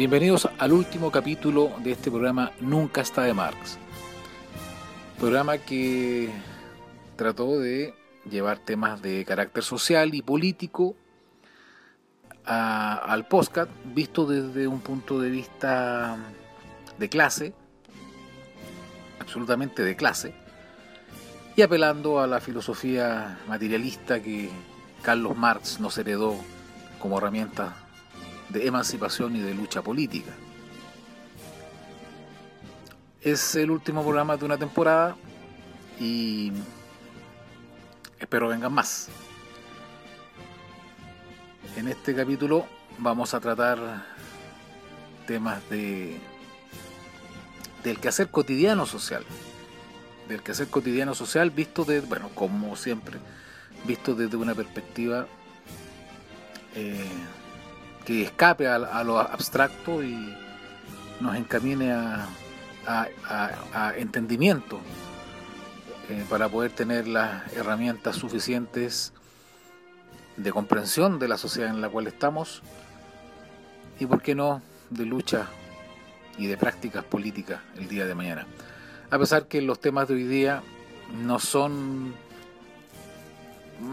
Bienvenidos al último capítulo de este programa Nunca está de Marx. Programa que trató de llevar temas de carácter social y político al podcast visto desde un punto de vista de clase, absolutamente de clase, y apelando a la filosofía materialista que Carlos Marx nos heredó como herramienta de emancipación y de lucha política. Es el último programa de una temporada y espero vengan más. En este capítulo vamos a tratar temas de del quehacer cotidiano social. Del quehacer cotidiano social visto de, bueno, como siempre, visto desde una perspectiva eh, que escape a, a lo abstracto y nos encamine a, entendimiento eh, para poder tener las herramientas suficientes de comprensión de la sociedad en la cual estamos y, por qué no, de lucha y de prácticas políticas el día de mañana. A pesar que los temas de hoy día no son,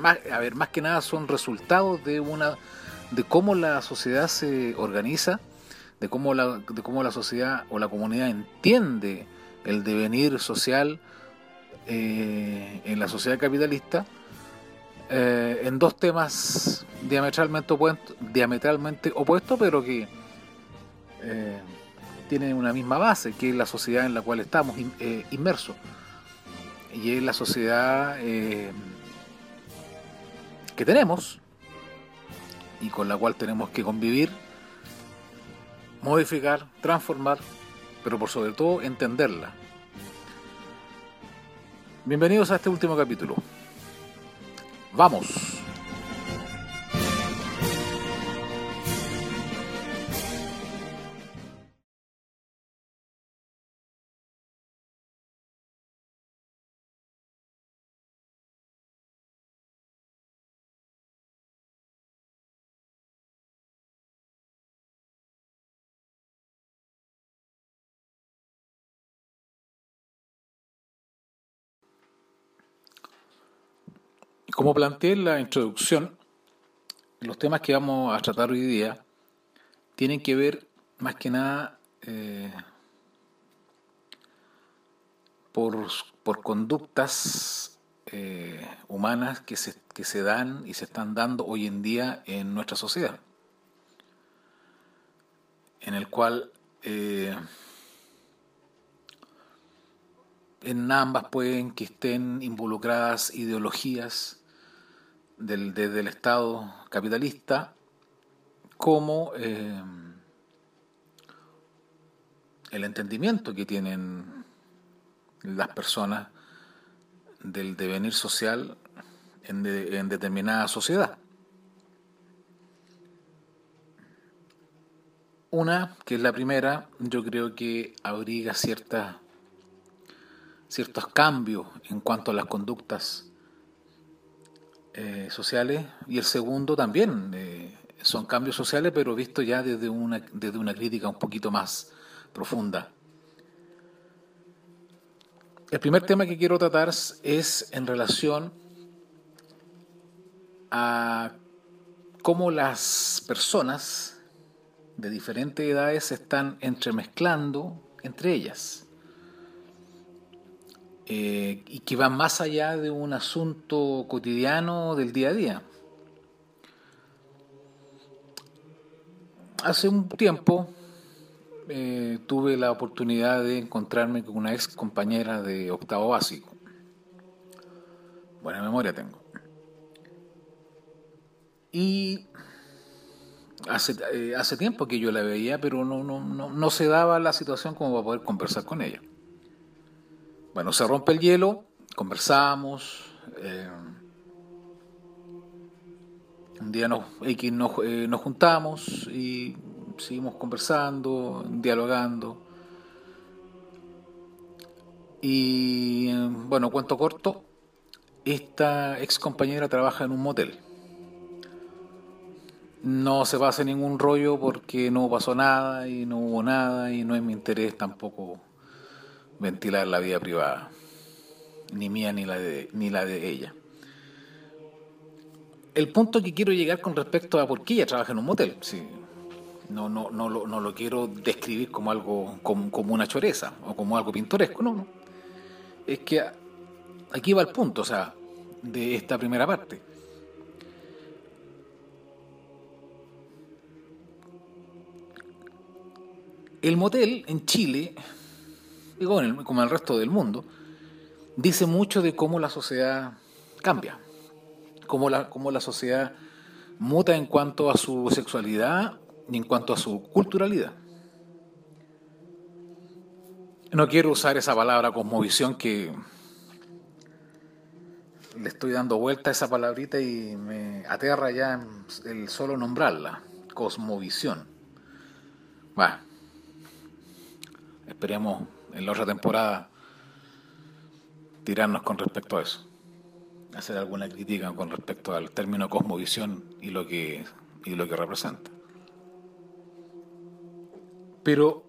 a ver, más que nada son resultados de una de cómo la sociedad se organiza, de cómo la, de cómo la sociedad o la comunidad entiende el devenir social eh, en la sociedad capitalista, eh, en dos temas diametralmente opuestos, diametralmente opuestos pero que eh, tienen una misma base, que es la sociedad en la cual estamos in- inmersos. Y es la sociedad que tenemos, y con la cual tenemos que convivir, modificar, transformar, pero por sobre todo entenderla. Bienvenidos a este último capítulo. Vamos. Como planteé en la introducción, los temas que vamos a tratar hoy día tienen que ver más que nada eh, por, por conductas eh, humanas que se, que se dan y se están dando hoy en día en nuestra sociedad, en el cual eh, en ambas pueden que estén involucradas ideologías del, desde el Estado capitalista como eh, el entendimiento que tienen las personas del devenir social en, de- en determinada sociedad. Una, que es la primera, yo creo que abriga ciertas ciertos cambios en cuanto a las conductas eh, sociales y el segundo también eh, son cambios sociales pero visto ya desde una, desde una crítica un poquito más profunda. El primer tema que quiero tratar es en relación a cómo las personas de diferentes edades se están entremezclando entre ellas eh, y que va más allá de un asunto cotidiano del día a día. Hace un tiempo eh, tuve la oportunidad de encontrarme con una ex compañera de octavo básico. Buena memoria tengo. Y hace, eh, hace tiempo que yo la veía, pero no, no, no, no se daba la situación como para poder conversar con ella. Bueno, se rompe el hielo, conversamos. eh, un día nos, nos, eh, nos juntamos y seguimos conversando, dialogando. Y bueno, cuento corto, esta ex compañera trabaja en un motel. no se pase ningún rollo porque no pasó nada y no hubo nada y no es mi interés tampoco ventilar la vida privada, ni mía ni la de, ni la de ella. El punto que quiero llegar con respecto a por qué ella trabaja en un motel, sí, no, no, no, lo, no lo quiero describir como algo, como, como una choreza o como algo pintoresco, no, no. Es que aquí va el punto, o sea, de esta primera parte. El motel en Chile, como en el resto del mundo, dice mucho de cómo la sociedad cambia, cómo la, cómo la sociedad muta en cuanto a su sexualidad y en cuanto a su culturalidad. No quiero usar esa palabra cosmovisión que le estoy dando vuelta a esa palabrita y me aterra ya el solo nombrarla, cosmovisión. Bueno, esperemos en la otra temporada tirarnos con respecto a eso, hacer alguna crítica con respecto al término cosmovisión y lo que, y lo que representa. Pero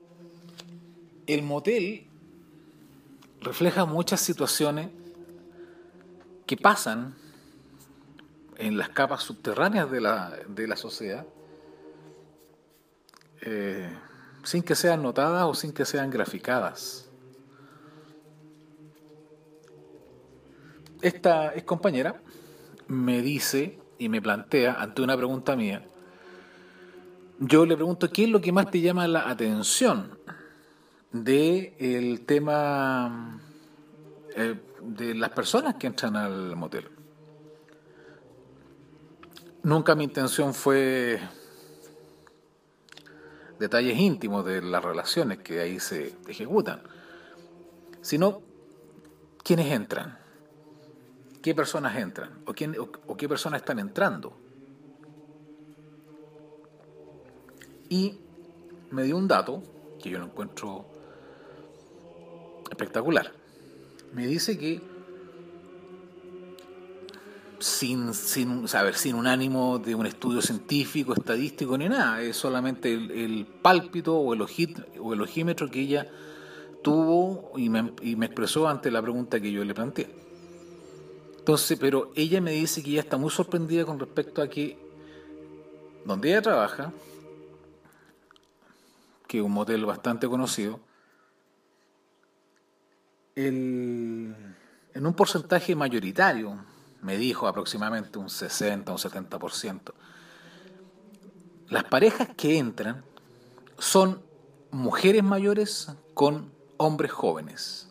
el motel refleja muchas situaciones que pasan en las capas subterráneas de la, de la sociedad eh, sin que sean notadas o sin que sean graficadas. Esta ex compañera me dice y me plantea ante una pregunta mía yo le pregunto, ¿qué es lo que más te llama la atención del el tema eh, de las personas que entran al motel? Nunca mi intención fue detalles íntimos de las relaciones que ahí se ejecutan, sino quiénes entran, qué personas entran o, quién, o qué personas están entrando. Y me dio un dato que yo lo encuentro espectacular. Me dice que sin, sin, sin un ánimo de un estudio científico, estadístico ni nada, es solamente el, pálpito o el, o el ojímetro que ella tuvo y me, y me expresó ante la pregunta que yo le planteé. Entonces, pero ella me dice que ella está muy sorprendida con respecto a que donde ella trabaja, que es un motel bastante conocido, en un porcentaje mayoritario, me dijo aproximadamente un 60, un 70%, las parejas que entran son mujeres mayores con hombres jóvenes.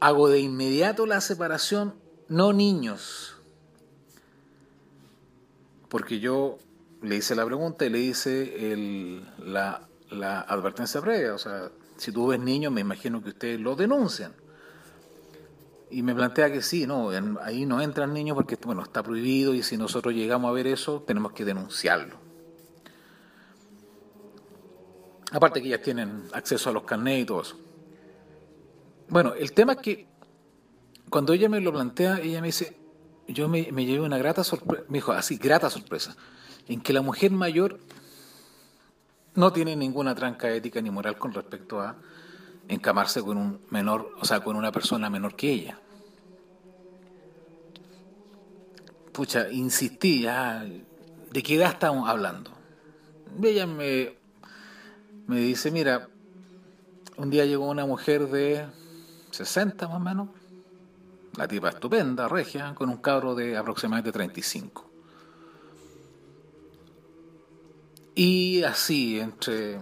Hago de inmediato la separación, no niños, porque yo le hice la pregunta y le hice el, la la advertencia previa. O sea, si tú ves niños, me imagino que ustedes lo denuncian. Y me plantea que sí, no, ahí no entran niños porque bueno, está prohibido y si nosotros llegamos a ver eso, tenemos que denunciarlo. Aparte que ellas tienen acceso a los carnets y todo eso. Bueno, el tema es que cuando ella me lo plantea, ella me dice, yo me, me llevé una grata sorpresa, me dijo así, grata sorpresa, en que la mujer mayor no tiene ninguna tranca ética ni moral con respecto a encamarse con un menor, o sea, con una persona menor que ella. Pucha, insistí ya, ¿de qué edad estamos hablando? Ella me, me dice, mira, un día llegó una mujer de 60 más o menos, la tipa estupenda, regia, con un cabro de aproximadamente 35. Y así, entre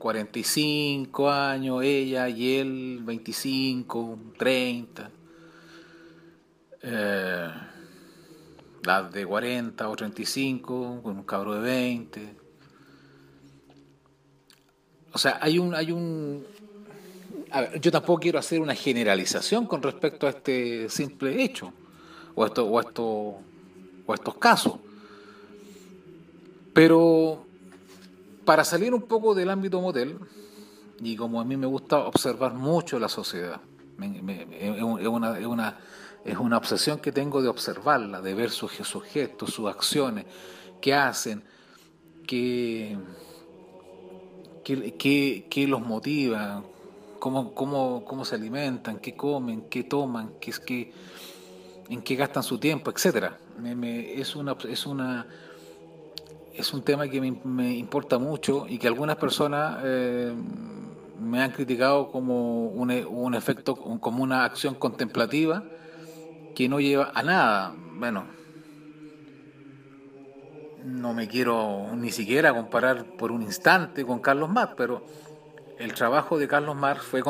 45 años, ella y él, 25, 30. Eh, las de 40 o 35, con un cabro de 20. O sea, hay un... Hay un a ver, yo tampoco quiero hacer una generalización con respecto a este simple hecho, o, esto, o, esto, o estos casos. Pero para salir un poco del ámbito motel, y como a mí me gusta observar mucho la sociedad, es, una, es, una, es, una, obsesión que tengo de observarla, de ver sus, gestos, sus acciones, qué hacen, qué, qué, los motiva, cómo, cómo, cómo, se alimentan, qué comen, qué toman, qué, qué, en qué gastan su tiempo, etcétera. es una es una es un tema que me, importa mucho y que algunas personas eh, me han criticado como un, un efecto, como una acción contemplativa que no lleva a nada. Bueno, no me quiero ni siquiera comparar por un instante con Carlos Marx, pero el trabajo de Carlos Marx fue,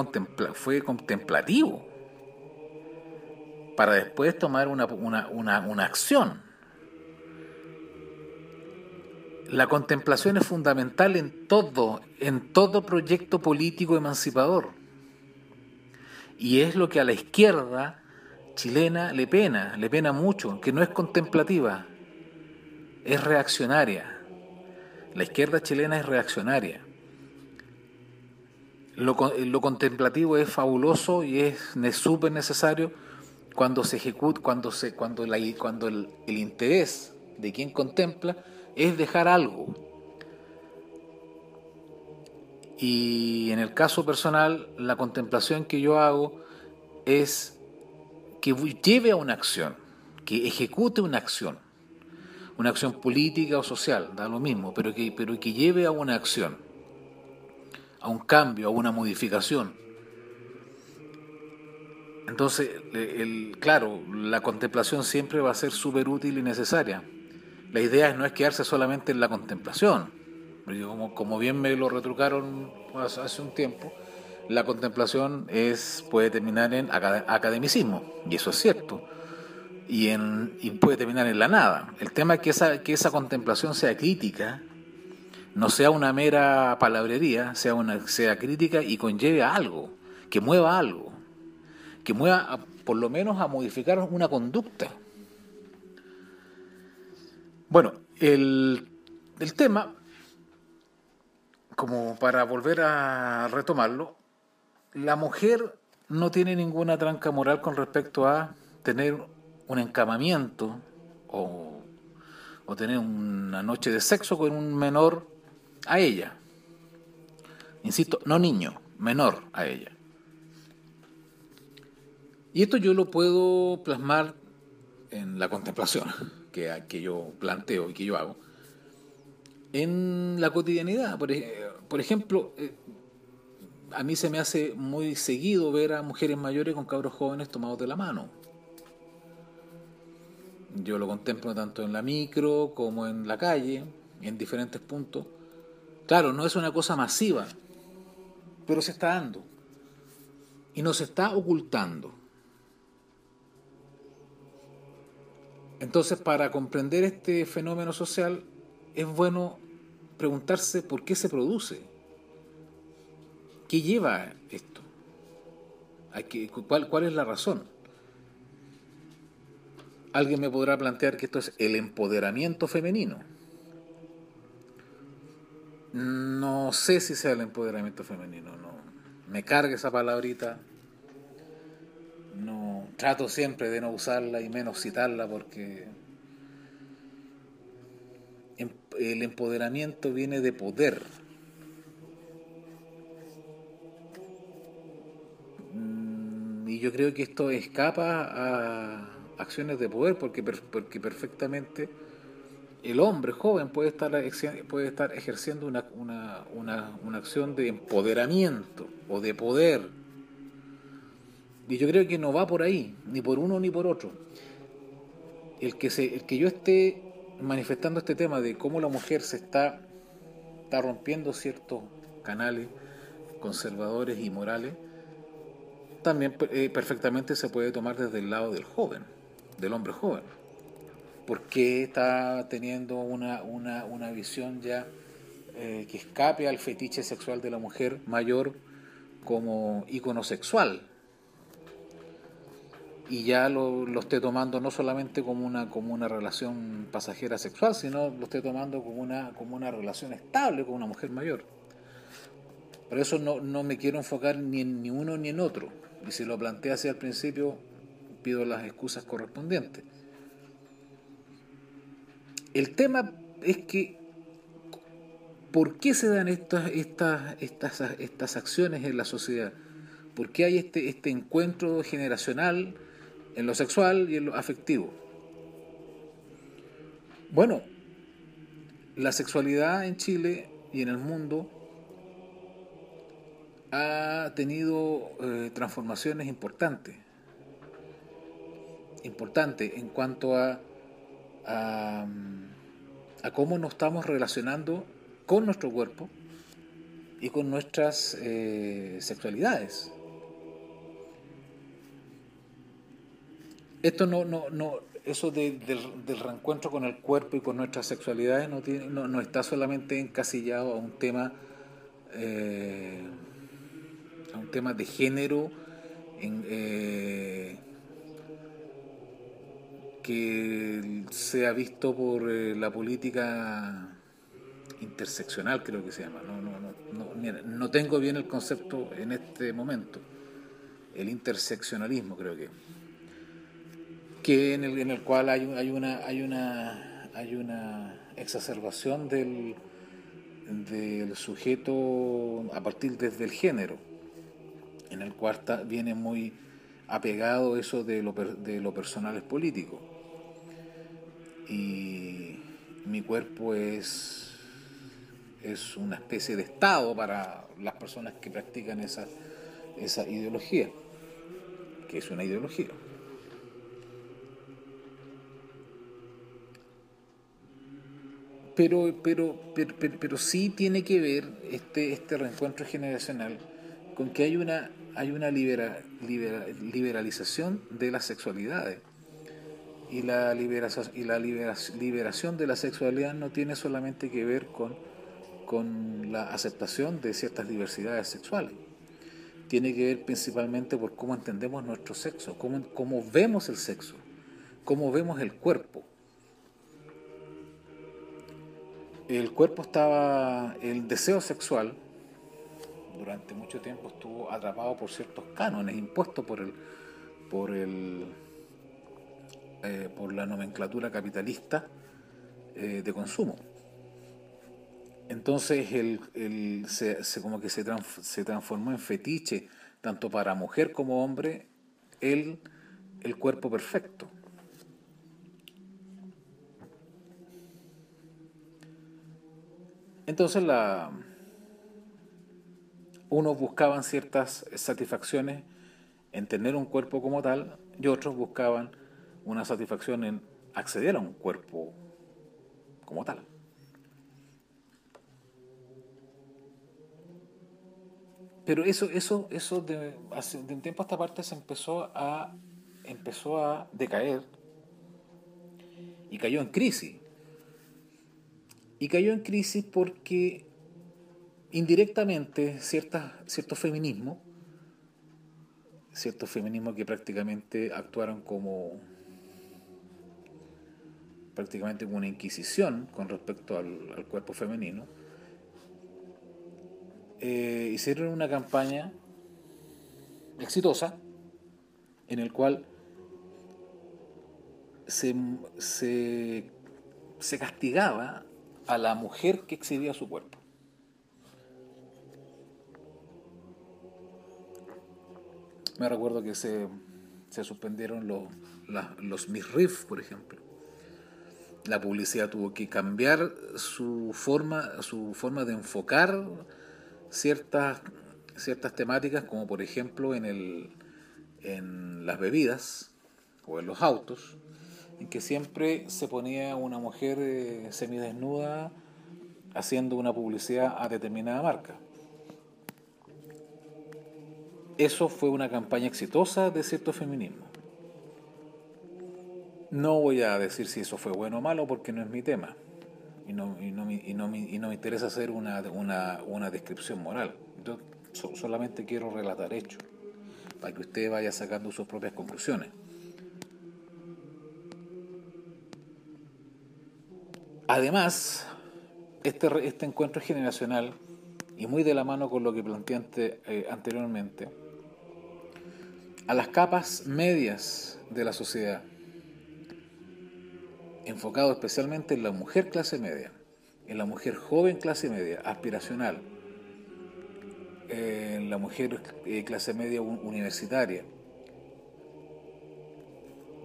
fue contemplativo para después tomar una, una acción. La contemplación es fundamental en todo, en todo proyecto político emancipador. Y es lo que a la izquierda chilena le pena, le pena mucho, que no es contemplativa, es reaccionaria. La izquierda chilena es reaccionaria. Lo, contemplativo es fabuloso y es súper necesario cuando se ejecuta, cuando, se, cuando, la, cuando el, el interés de quien contempla es dejar algo. Y en el caso personal, la contemplación que yo hago es que lleve a una acción, que ejecute una acción una acción política o social, da lo mismo, pero que, pero que lleve a una acción, a un cambio, a una modificación. Entonces, el, claro, la contemplación siempre va a ser súper útil y necesaria. La idea no es quedarse solamente en la contemplación, como, como bien me lo retrucaron hace un tiempo, la contemplación es, puede terminar en academicismo, y eso es cierto y, puede terminar en la nada. El tema es que esa, que esa contemplación sea crítica, no sea una mera palabrería, sea, una, sea crítica y conlleve a algo, que mueva algo, que mueva por lo menos a modificar una conducta. Bueno, el, tema, como para volver a retomarlo, la mujer no tiene ninguna tranca moral con respecto a tener un encamamiento o, tener una noche de sexo con un menor a ella. Insisto, no niño, menor a ella. Y esto yo lo puedo plasmar en la contemplación que, que yo planteo y que yo hago. En la cotidianidad, por, por ejemplo, eh, a mí se me hace muy seguido ver a mujeres mayores con cabros jóvenes tomados de la mano yo lo contemplo tanto en la micro como en la calle, en diferentes puntos. Claro, no es una cosa masiva, pero se está dando. Y no se está ocultando. Entonces, para comprender este fenómeno social, es bueno preguntarse por qué se produce. ¿Qué lleva esto? ¿Cuál, cuál es la razón? alguien me podrá plantear que esto es el empoderamiento femenino. No sé si sea el empoderamiento femenino, no. Me carga esa palabrita. Trato siempre de no usarla y menos citarla porque em, el empoderamiento viene de poder. Mm, y yo creo que esto escapa a acciones de poder, porque, porque perfectamente el hombre joven puede estar, puede estar ejerciendo una, una, una, una acción de empoderamiento o de poder. Y yo creo que no va por ahí, ni por uno ni por otro. El que, el que yo esté manifestando este tema de cómo la mujer se está, está rompiendo ciertos canales conservadores y morales, también eh, perfectamente se puede tomar desde el lado del joven del hombre joven. porque está teniendo una, una, una visión ya eh, que escape al fetiche sexual de la mujer mayor como ícono sexual? Y ya lo, lo esté tomando no solamente como una, como una relación pasajera sexual, sino lo esté tomando como una, como una relación estable con una mujer mayor. Por eso no, no me quiero enfocar ni en ni uno ni en otro. Y si lo planteé así al principio, pido las excusas correspondientes. El tema es que ¿por qué se dan estas, estas, estas, estas acciones en la sociedad? ¿Por qué hay este, este encuentro generacional en lo sexual y en lo afectivo? Bueno, la sexualidad en Chile y en el mundo ha tenido eh, transformaciones importantes. Importantes en cuanto a, a, cómo nos estamos relacionando con nuestro cuerpo y con nuestras eh, sexualidades. Esto no, no, no, eso del, reencuentro con el cuerpo y con nuestras sexualidades no, tiene, no, está solamente encasillado a un tema eh, a un tema de género en, eh, que se ha visto por eh, la política interseccional creo que se llama. No, no, no, no tengo bien el concepto en este momento. El interseccionalismo creo que que en el, en el cual hay, hay, una, hay, una, hay una exacerbación del, del sujeto a partir desde el género, en el cual viene muy apegado eso de lo, de lo personal es político. Y mi cuerpo es, es una especie de Estado para las personas que practican esa, esa ideología, que es una ideología. Pero, pero, pero, pero, sí tiene que ver este, este reencuentro generacional con que hay una, hay una libera, liberalización de las sexualidades. Y la, liberación, y la liberación de la sexualidad no tiene solamente que ver con, con la aceptación de ciertas diversidades sexuales. Tiene que ver principalmente por cómo entendemos nuestro sexo, cómo, cómo vemos el sexo, cómo vemos el cuerpo el cuerpo estaba, el deseo sexual durante mucho tiempo estuvo atrapado por ciertos cánones impuestos por el, por el, eh, por la nomenclatura capitalista eh, de consumo. Entonces el, se, como que se, se transformó en fetiche, tanto para mujer como hombre, el, el cuerpo perfecto. Entonces unos buscaban ciertas satisfacciones en tener un cuerpo como tal y otros buscaban una satisfacción en acceder a un cuerpo como tal. Pero eso, eso, eso de, de un tiempo a esta parte se empezó a, empezó a decaer y cayó en crisis. Y cayó en crisis porque indirectamente ciertas, cierto feminismo, ciertos feminismos que prácticamente actuaron como prácticamente una inquisición con respecto al, cuerpo femenino, eh, hicieron una campaña exitosa en el cual se, se castigaba a la mujer que exhibía su cuerpo. Me recuerdo que se, suspendieron los, MIRRIF, por ejemplo. La publicidad tuvo que cambiar su forma, su forma de enfocar ciertas, ciertas temáticas, como por ejemplo en, el, en las bebidas o en los autos, en que siempre se ponía una mujer eh, semidesnuda haciendo una publicidad a determinada marca. Eso fue una campaña exitosa de cierto feminismo. No voy a decir si eso fue bueno o malo porque no es mi tema y no, y no, y no, y no me interesa hacer una, una, una descripción moral. Yo solamente quiero relatar hechos para que usted vaya sacando sus propias conclusiones. Además, este, este encuentro generacional, y muy de la mano con lo que planteé eh, anteriormente, a las capas medias de la sociedad, enfocado especialmente en la mujer clase media, en la mujer joven clase media, aspiracional, en la mujer eh, clase media universitaria,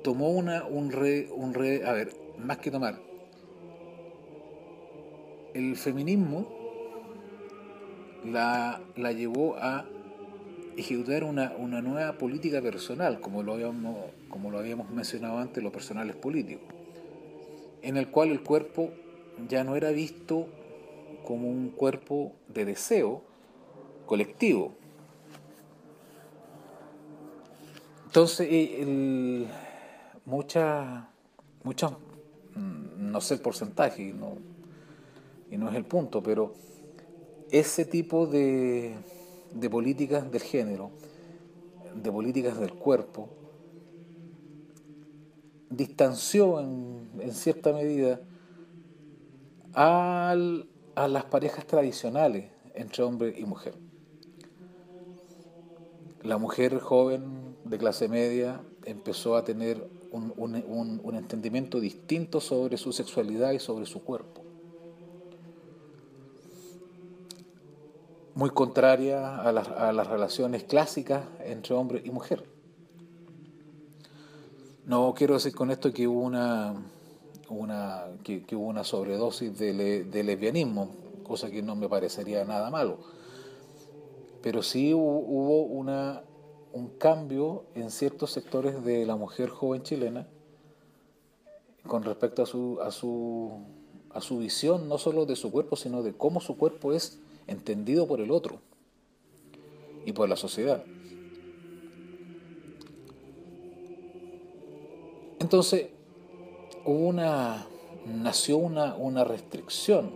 tomó una, un re, un re, a ver, más que tomar, el feminismo la, la llevó a ejecutar una, una, nueva política personal, como lo, habíamos, como lo habíamos mencionado antes, los personales políticos, en el cual el cuerpo ya no era visto como un cuerpo de deseo colectivo. Entonces, eh, muchas, mm, no sé el porcentaje, no, y no es el punto, pero ese tipo de, políticas del género, de políticas del cuerpo, distanció en, cierta medida a las parejas tradicionales entre hombre y mujer. La mujer joven de clase media empezó a tener un entendimiento distinto sobre su sexualidad y sobre su cuerpo. Muy contraria a las, a las relaciones clásicas entre hombre y mujer. No quiero decir con esto que hubo una, una, que, que hubo una sobredosis de, de, lesbianismo, cosa que no me parecería nada malo. Pero sí hubo una, un cambio en ciertos sectores de la mujer joven chilena con respecto a su, a su, a su visión, no solo de su cuerpo, sino de cómo su cuerpo es entendido por el otro y por la sociedad. Entonces, hubo una, nació una, una restricción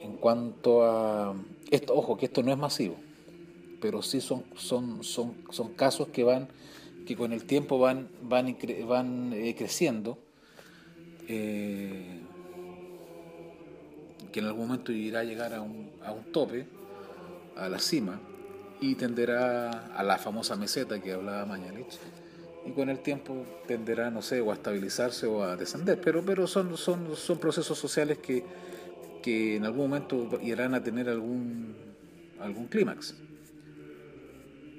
en cuanto a esto, ojo, que esto no es masivo, pero sí son, son, son, son casos que van, que con el tiempo van, van, van eh, creciendo. Eh, que en algún momento irá a llegar a un, a un tope, a la cima, y tenderá a la famosa meseta que hablaba Mañalich. Y con el tiempo tenderá, no sé, o a estabilizarse o a descender. Pero, pero son, son, son procesos sociales que, que en algún momento irán a tener algún, algún clímax,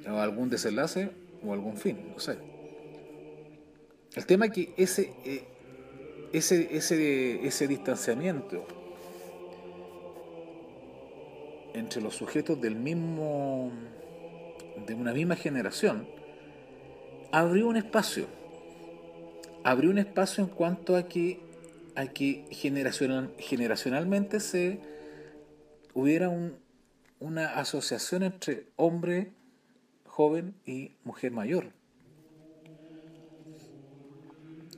o algún desenlace o algún fin, no sé. El tema es que ese, eh, ese, ese, ese distanciamiento entre los sujetos del mismo de una misma generación abrió un espacio. Abrió un espacio en cuanto a que a que generacional, generacionalmente se hubiera un, una asociación entre hombre joven y mujer mayor.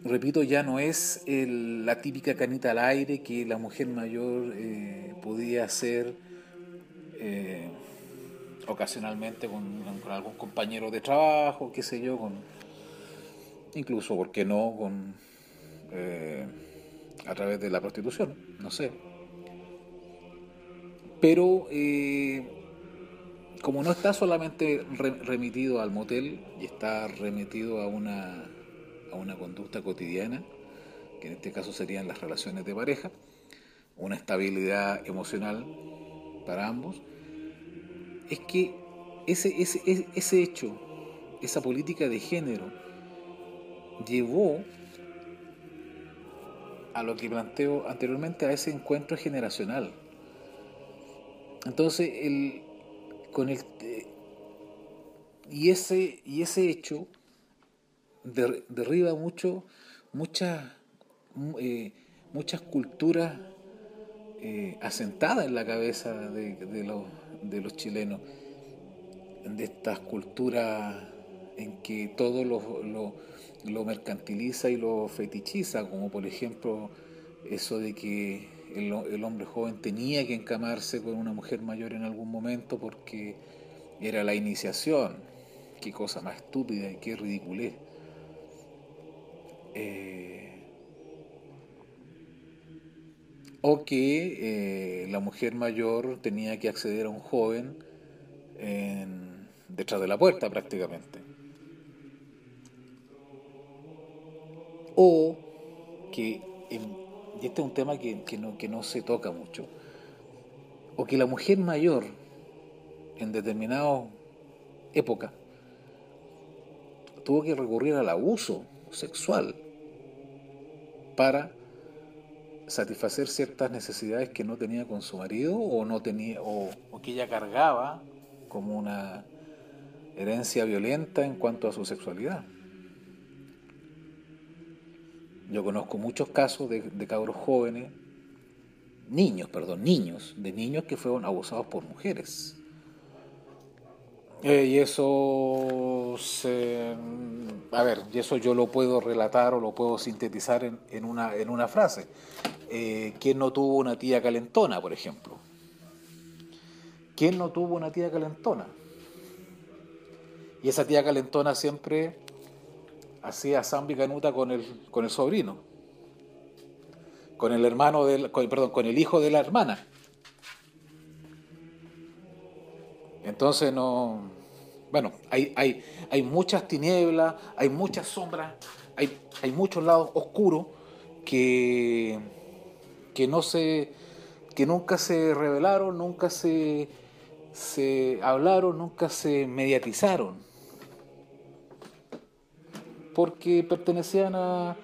Repito, ya no es la típica canita al aire que la mujer mayor eh, podía hacer eh, ocasionalmente con, algún compañero de trabajo, qué sé yo, con incluso, ¿por qué no?, con eh, a través de la prostitución, no sé. Pero eh, como no está solamente remitido al motel y está remitido a una, a una conducta cotidiana, que en este caso serían las relaciones de pareja, una estabilidad emocional para ambos, es que ese, ese, ese hecho, esa política de género, llevó a lo que planteo anteriormente, a ese encuentro generacional. Entonces, el, con el, y, ese, y ese hecho derriba mucho, muchas, eh, muchas culturas eh, asentadas en la cabeza de, de los de los chilenos, de estas culturas en que todo lo, lo, mercantiliza y lo fetichiza, como por ejemplo eso de que el, el, hombre joven tenía que encamarse con una mujer mayor en algún momento porque era la iniciación. Qué cosa más estúpida y qué ridiculez. Eh, o que eh, la mujer mayor tenía que acceder a un joven detrás de la puerta prácticamente. O que y este es un tema que, no, que no se toca mucho, o que la mujer mayor en determinada época tuvo que recurrir al abuso sexual para satisfacer ciertas necesidades que no tenía con su marido o no tenía o, que ella cargaba como una herencia violenta en cuanto a su sexualidad. Yo conozco muchos casos de, de cabros jóvenes, niños, perdón, niños, de niños que fueron abusados por mujeres. Eh, y eso se, a ver, y eso yo lo puedo relatar o lo puedo sintetizar en, una, en una frase. Eh, ¿Quién no tuvo una tía calentona, por ejemplo? ¿Quién no tuvo una tía calentona? Y esa tía calentona siempre hacía zambi canuta con el, con el sobrino, con el hermano del, perdón, con el hijo de la hermana. Entonces no. Bueno, hay, hay, hay muchas tinieblas, hay muchas sombras, hay, hay muchos lados oscuros que, que no se. que nunca se revelaron, nunca se, se hablaron, nunca se mediatizaron. Porque pertenecían a,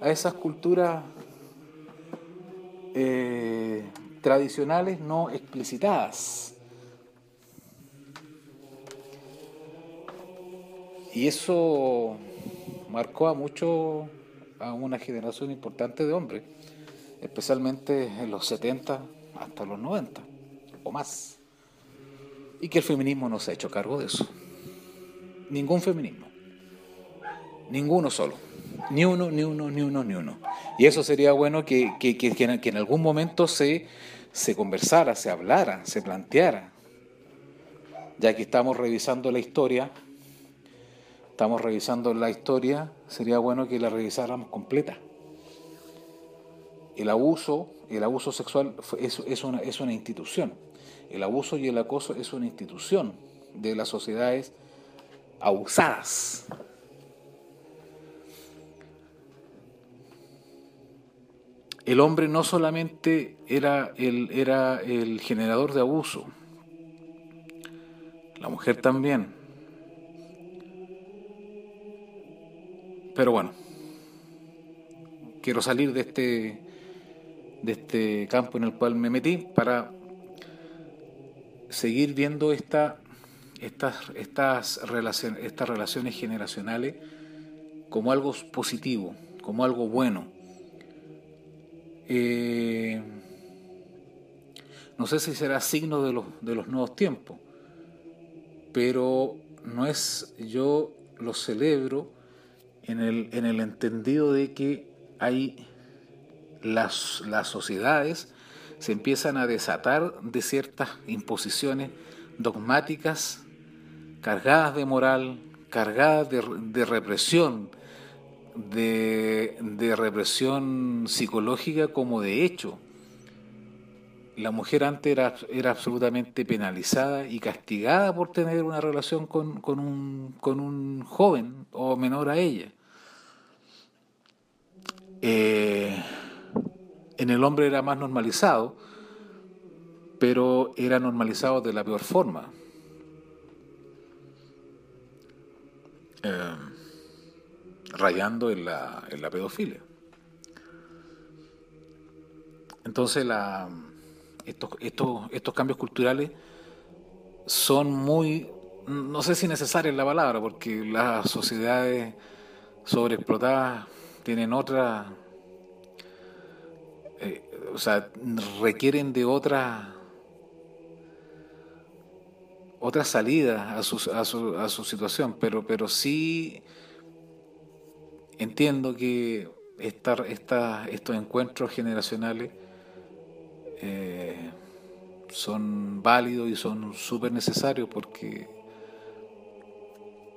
a esas culturas eh, tradicionales no explicitadas. Y eso marcó a mucho, a una generación importante de hombres, especialmente en los 70 hasta los 90 o más. Y que el feminismo no se ha hecho cargo de eso. Ningún feminismo. Ninguno solo. Ni uno, ni uno, ni uno, ni uno. Y eso sería bueno que, que, que, que en algún momento se, se conversara, se hablara, se planteara. Ya que estamos revisando la historia, estamos revisando la historia, sería bueno que la revisáramos completa. El abuso, el abuso sexual es, una, es una institución. El abuso y el acoso es una institución de las sociedades abusadas. El hombre no solamente era el, era el generador de abuso, la mujer también. Pero bueno, quiero salir de este, de este campo en el cual me metí para seguir viendo esta, estas, estas, estas relaciones generacionales como algo positivo, como algo bueno. Eh, no sé si será signo de los, de los nuevos tiempos, pero no es, yo lo celebro en el, en el entendido de que hay las, las sociedades se empiezan a desatar de ciertas imposiciones dogmáticas cargadas de moral, cargadas de, de represión, de, de, represión psicológica como de hecho. La mujer antes era, era absolutamente penalizada y castigada por tener una relación con, con, un, con un joven o menor a ella. Eh, en el hombre era más normalizado, pero era normalizado de la peor forma. Eh, rayando en la, en la pedofilia. Entonces estos, estos, estos cambios culturales son muy, no sé si necesaria la palabra, porque las sociedades sobreexplotadas tienen otra, eh, o sea, requieren de otra, otra salida a su, a su, a su situación, pero, pero sí entiendo que esta, estos encuentros generacionales eh, son válidos y son súper necesarios porque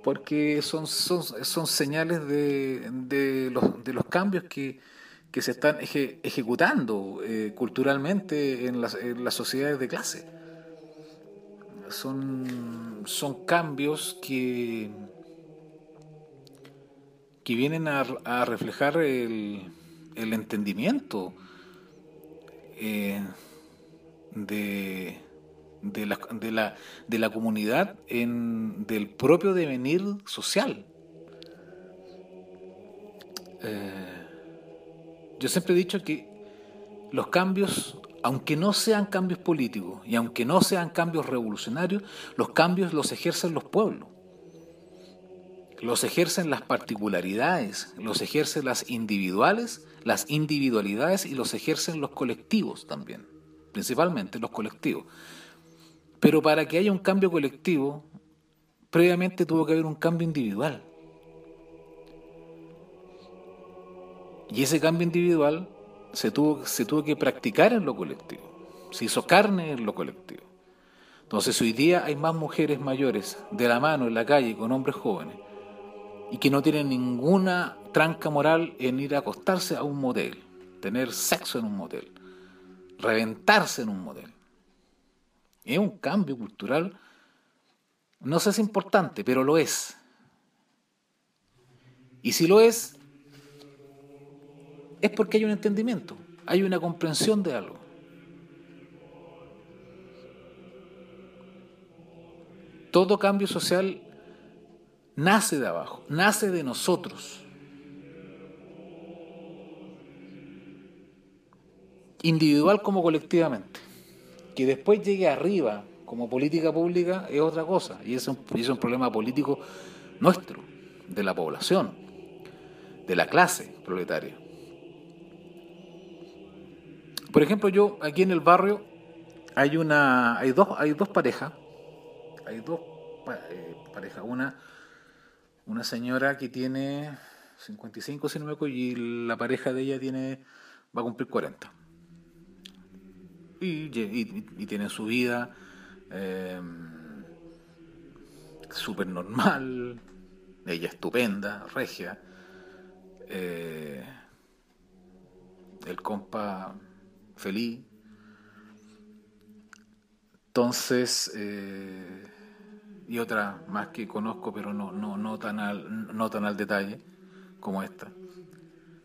porque son, son, son señales de, de, los, de los cambios que, que se están ejecutando eh, culturalmente en las, en las, sociedades de clase. Son, son cambios que, que vienen a, a reflejar el, el entendimiento eh, de, de, la, de, la, de la comunidad en, del propio devenir social. Eh, yo siempre he dicho que los cambios, aunque no sean cambios políticos y aunque no sean cambios revolucionarios, los cambios los ejercen los pueblos. Los ejercen las particularidades, los ejercen las individuales, las individualidades y los ejercen los colectivos también, principalmente los colectivos. Pero para que haya un cambio colectivo, previamente tuvo que haber un cambio individual. Y ese cambio individual se tuvo, se tuvo que practicar en lo colectivo, se hizo carne en lo colectivo. Entonces hoy día hay más mujeres mayores de la mano en la calle con hombres jóvenes y que no tienen ninguna tranca moral en ir a acostarse a un motel, tener sexo en un motel, reventarse en un motel. Es un cambio cultural, no sé si es importante, pero lo es. Y si lo es, es porque hay un entendimiento, hay una comprensión de algo. Todo cambio social nace de abajo, nace de nosotros. Individual como colectivamente. Que después llegue arriba como política pública es otra cosa. Y es un, es un problema político nuestro, de la población, de la clase proletaria. Por ejemplo, yo aquí en el barrio hay una, hay dos, hay dos parejas, hay dos eh, parejas, una, una señora que tiene 55 si no me equivoco y la pareja de ella tiene, va a cumplir 40 y, y, tiene su vida eh, súper normal, ella estupenda, regia. Eh, el compa feliz. Entonces, eh, y otra más que conozco, pero no, no, no, tan, al, no tan al detalle como esta.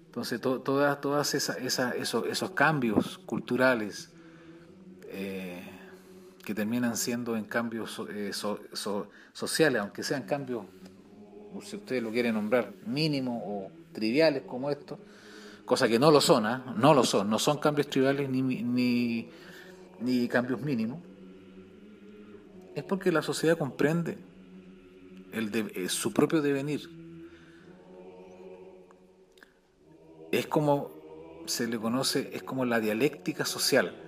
Entonces, todas, todas esas, esos, cambios culturales que terminan siendo en cambios eh, sociales, aunque sean cambios, si ustedes lo quieren nombrar, mínimos o triviales como estos, cosa que no lo son, ¿eh? no lo son, no son cambios triviales ni, ni, ni cambios mínimos, es porque la sociedad comprende el eh, su propio devenir. Es como se le conoce, es como la dialéctica social.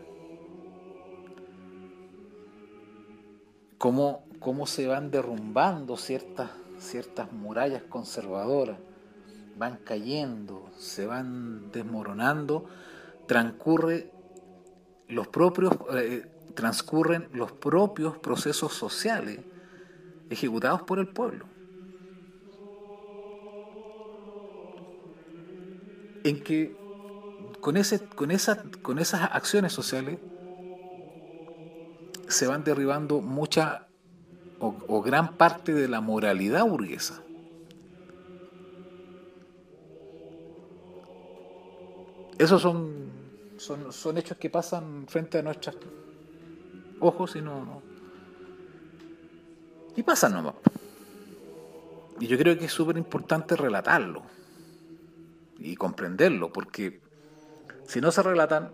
Cómo, cómo se van derrumbando ciertas, ciertas murallas conservadoras van cayendo, se van desmoronando, transcurre los propios, eh, transcurren los propios procesos sociales ejecutados por el pueblo. En que con, ese, con, esa, con esas acciones sociales se van derribando mucha o gran parte de la moralidad burguesa. Esos son, son, hechos que pasan frente a nuestros ojos y no, Y pasan nomás. Y yo creo que es súper importante relatarlo y comprenderlo, porque si no se relatan,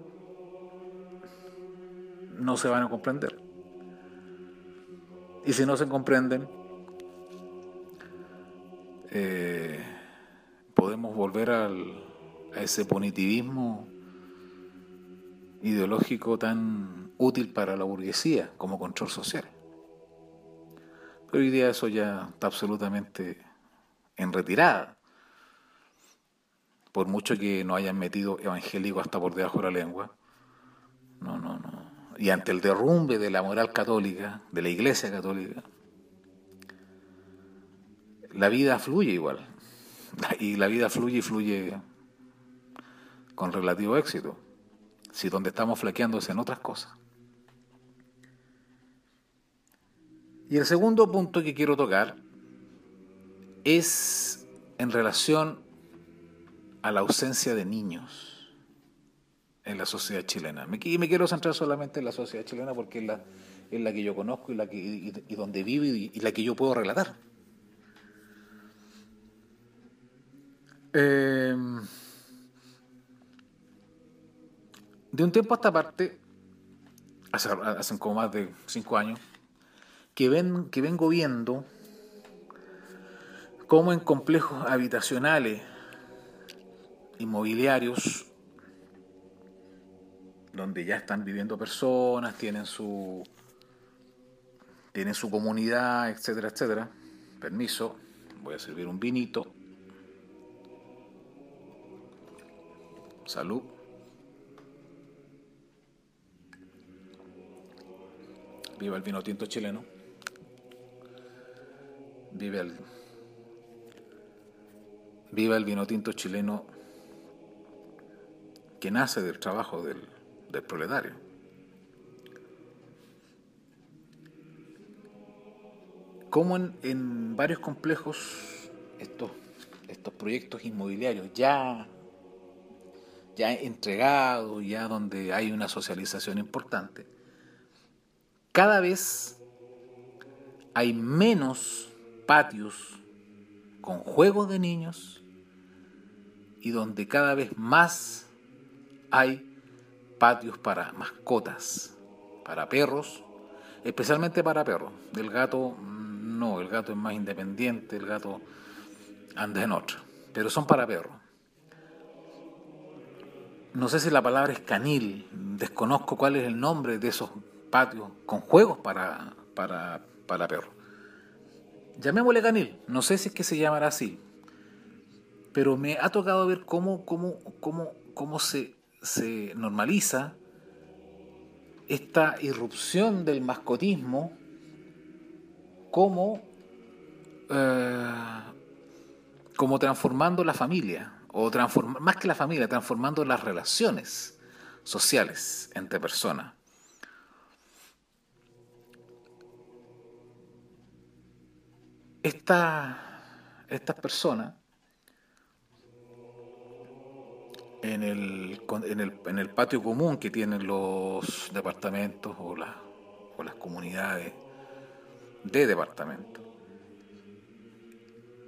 no se van a comprender. Y si no se comprenden, eh, podemos volver al, a ese punitivismo ideológico tan útil para la burguesía como control social. Pero hoy día eso ya está absolutamente en retirada. Por mucho que no hayan metido evangélico hasta por debajo de la lengua. No, no, no. Y ante el derrumbe de la moral católica, de la iglesia católica, la vida fluye igual. Y la vida fluye y fluye con relativo éxito, si donde estamos flaqueando es en otras cosas. Y el segundo punto que quiero tocar es en relación a la ausencia de niños en la sociedad chilena. Y me quiero centrar solamente en la sociedad chilena porque es la, es la que yo conozco y, la que, y, donde vivo y, la que yo puedo relatar. Eh, de un tiempo a esta parte, hace, hace como más de cinco años, que, ven, que vengo viendo cómo en complejos habitacionales, inmobiliarios, donde ya están viviendo personas, tienen su, tienen su comunidad, etcétera, etcétera. Permiso, voy a servir un vinito. Salud. Viva el vino tinto chileno. Viva el, viva el vino tinto chileno que nace del trabajo del, del proletario. Como en, varios complejos estos, estos proyectos inmobiliarios ya ya entregado, ya donde hay una socialización importante, cada vez hay menos patios con juegos de niños y donde cada vez más hay patios para mascotas, para perros, especialmente para perros. El gato no, el gato es más independiente, el gato anda en otro, pero son para perros no sé si la palabra es canil, desconozco cuál es el nombre de esos patios con juegos para, para, para perros. Llamémosle canil, no sé si es que se llamará así, pero me ha tocado ver cómo, cómo, cómo, cómo se, se normaliza esta irrupción del mascotismo como, eh, como transformando la familia o más que la familia, transformando las relaciones sociales entre personas. Esta, estas personas en el, en, el, en el, patio común que tienen los departamentos o, o las comunidades de departamentos.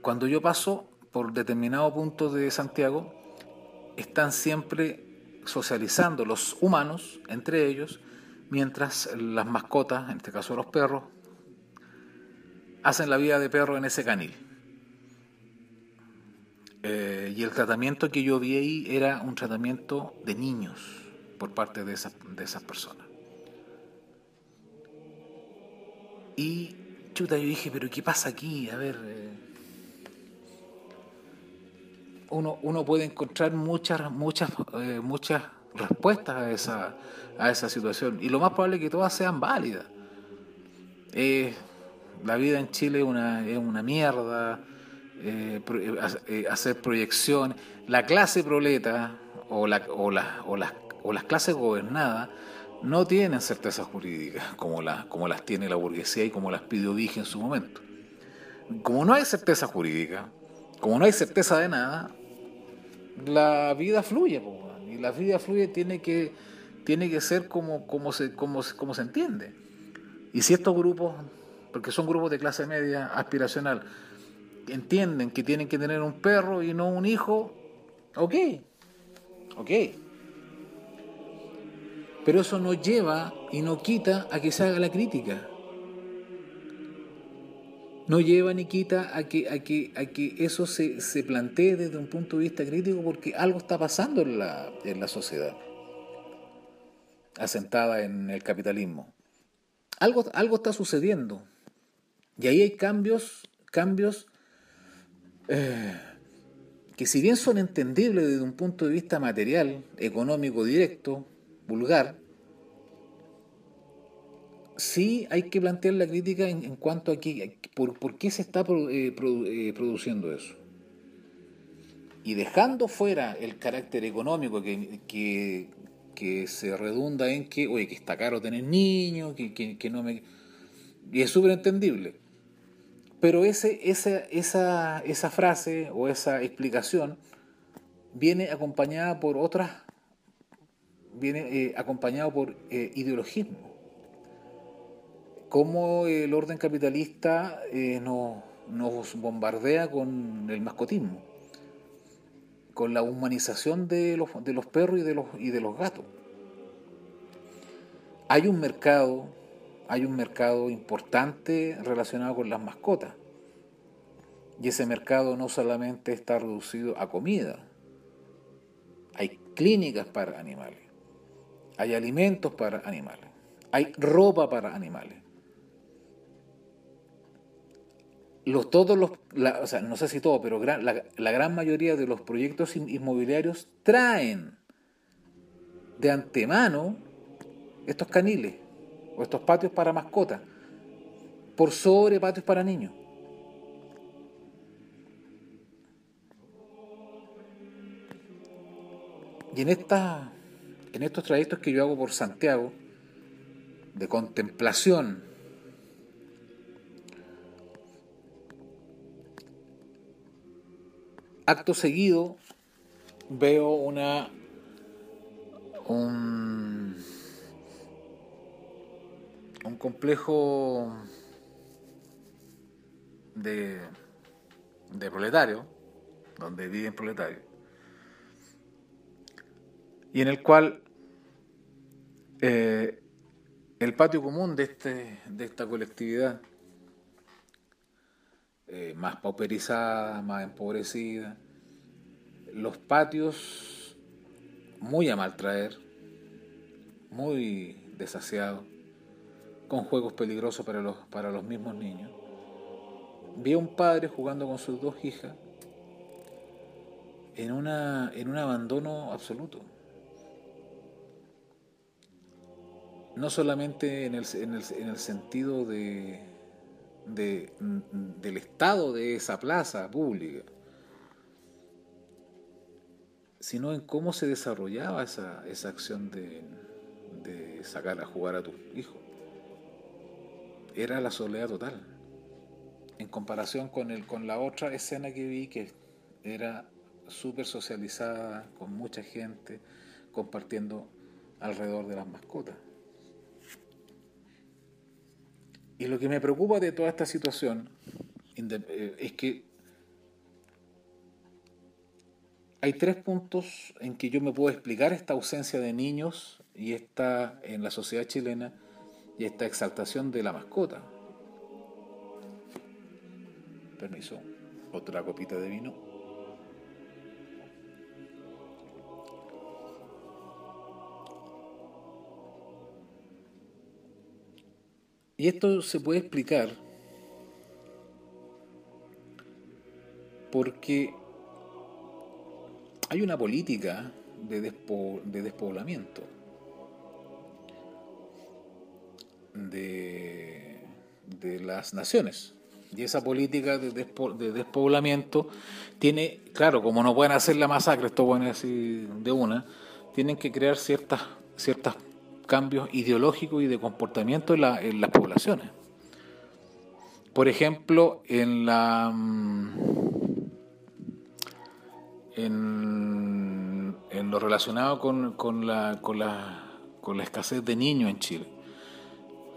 Cuando yo paso por determinado punto de Santiago están siempre socializando los humanos entre ellos, mientras las mascotas, en este caso los perros, hacen la vida de perro en ese canil. Eh, y el tratamiento que yo vi ahí era un tratamiento de niños por parte de esas, de esas personas. Y chuta, yo dije, pero ¿qué pasa aquí? A ver, eh, uno, puede encontrar muchas, muchas, eh, muchas respuestas a esa, a esa situación. Y lo más probable es que todas sean válidas. Eh, la vida en Chile es una, es una mierda. Eh, hacer proyecciones. La clase proleta o, la, o, o, las, o las clases gobernadas no tienen certeza jurídica como, la, como las tiene la burguesía y como las pidió Vige en su momento. Como no hay certeza jurídica, como no hay certeza de nada, la vida fluye, y la vida fluye tiene que, tiene que ser como, como, se, como, como se entiende. Y si estos grupos, porque son grupos de clase media aspiracional, entienden que tienen que tener un perro y no un hijo, ok, ok. Pero eso no lleva y no quita a que se haga la crítica no lleva ni quita a que, a que, a que eso se, se, plantee desde un punto de vista crítico porque algo está pasando en la, en la sociedad, asentada en el capitalismo. Algo, algo está sucediendo. Y ahí hay cambios, cambios eh, que si bien son entendibles desde un punto de vista material, económico directo, vulgar, sí hay que plantear la crítica en, cuanto a que, por, qué se está eh, eh, produciendo eso. Y dejando fuera el carácter económico que, que, se redunda en que, oye, que está caro tener niños, que, que no me... Y es súper entendible. Pero ese, esa, esa, esa frase o esa explicación viene acompañada por otras, viene eh, acompañado por eh, ideologismo. Cómo el orden capitalista eh, nos, nos bombardea con el mascotismo, con la humanización de los, de los perros y de los, y de los gatos. Hay un mercado, hay un mercado importante relacionado con las mascotas. Y ese mercado no solamente está reducido a comida, hay clínicas para animales, hay alimentos para animales, hay ropa para animales. Los, todos los, o sea, no sé si todo, pero la, la gran mayoría de los proyectos inmobiliarios traen de antemano estos caniles o estos patios para mascotas por sobre patios para niños. Y en, esta, en estos trayectos que yo hago por Santiago, de contemplación, acto seguido veo una un, un complejo de, de proletarios, donde viven proletarios, y en el cual eh, el patio común de, este, de esta colectividad, eh, más pauperizada, más empobrecida, los patios muy a maltraer, muy desasiados, con juegos peligrosos para los, para los mismos niños. Vi a un padre jugando con sus dos hijas en, una, en un abandono absoluto. no solamente en el, en el, en el sentido de, de, del estado de esa plaza pública, sino en cómo se desarrollaba esa, esa acción de, de sacar a jugar a tu hijo. Era la soledad total, en comparación con, el, con la otra escena que vi que era súper socializada, con mucha gente compartiendo alrededor de las mascotas. Y lo que me preocupa de toda esta situación eh, es que hay tres puntos en que yo me puedo explicar esta ausencia de niños y esta en la sociedad chilena y esta exaltación de la mascota. Permiso, otra copita de vino. Y esto se puede explicar porque hay una política de, despoblamiento de, las naciones. Y esa política de, despoblamiento tiene, claro, como no pueden hacer la masacre, esto pueden decir de una, tienen que crear ciertas, ciertas cambios ideológicos y de comportamiento en, las poblaciones. Por ejemplo, en la mm, en, lo relacionado con, con, la, con, la, con la escasez de niños en Chile.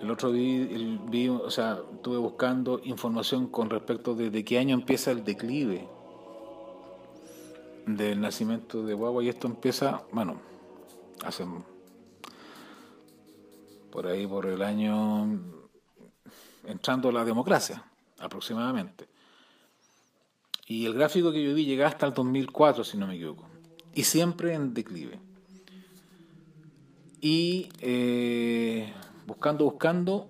El otro vi, o sea, estuve buscando información con respecto de, qué año empieza el declive del nacimiento de guagua y esto empieza, bueno, hace por ahí por el año entrando la democracia, aproximadamente. Y el gráfico que yo vi llega hasta el 2004, si no me equivoco, y siempre en declive. Y eh, buscando, buscando,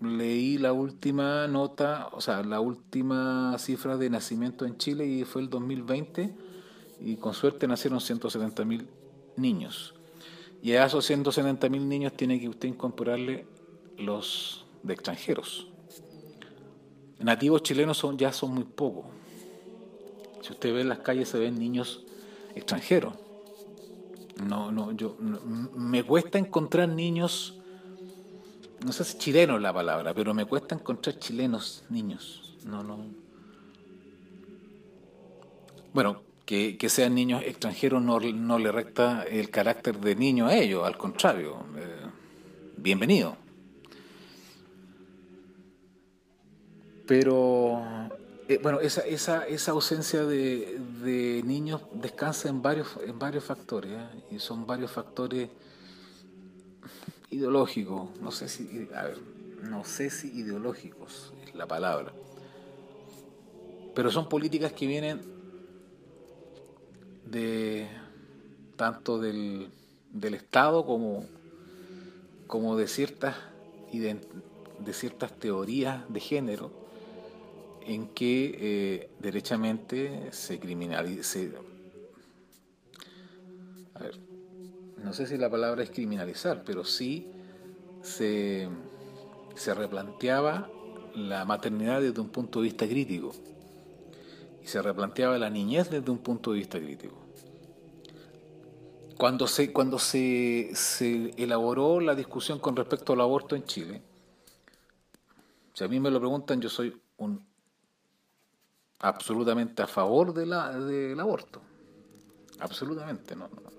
leí la última nota, o sea, la última cifra de nacimiento en Chile y fue el 2020 y con suerte nacieron 170.000 niños. Y a esos 170.000 niños tiene que usted incorporarle los de extranjeros. Nativos chilenos son, ya son muy pocos. Si usted ve en las calles se ven niños extranjeros. No, no, yo me cuesta encontrar niños, no sé si chileno la palabra, pero me cuesta encontrar chilenos niños. No, no. Bueno, que, sean niños extranjeros no, no, le recta el carácter de niño a ellos, al contrario, eh, bienvenido. Pero, eh, bueno, esa, esa, esa ausencia de, de, niños descansa en varios, en varios factores, ¿eh? y son varios factores ideológicos, no sé si, a ver, no sé si ideológicos es la palabra, pero son políticas que vienen de tanto del, del Estado como, como de ciertas de, de, ciertas teorías de género en que eh, derechamente se criminaliza a ver, no sé si la palabra es criminalizar, pero sí se, replanteaba la maternidad desde un punto de vista crítico se replanteaba la niñez desde un punto de vista crítico. Cuando se, cuando se, se elaboró la discusión con respecto al aborto en Chile, si a mí me lo preguntan, yo soy absolutamente a favor de la, del aborto. Absolutamente, no, no.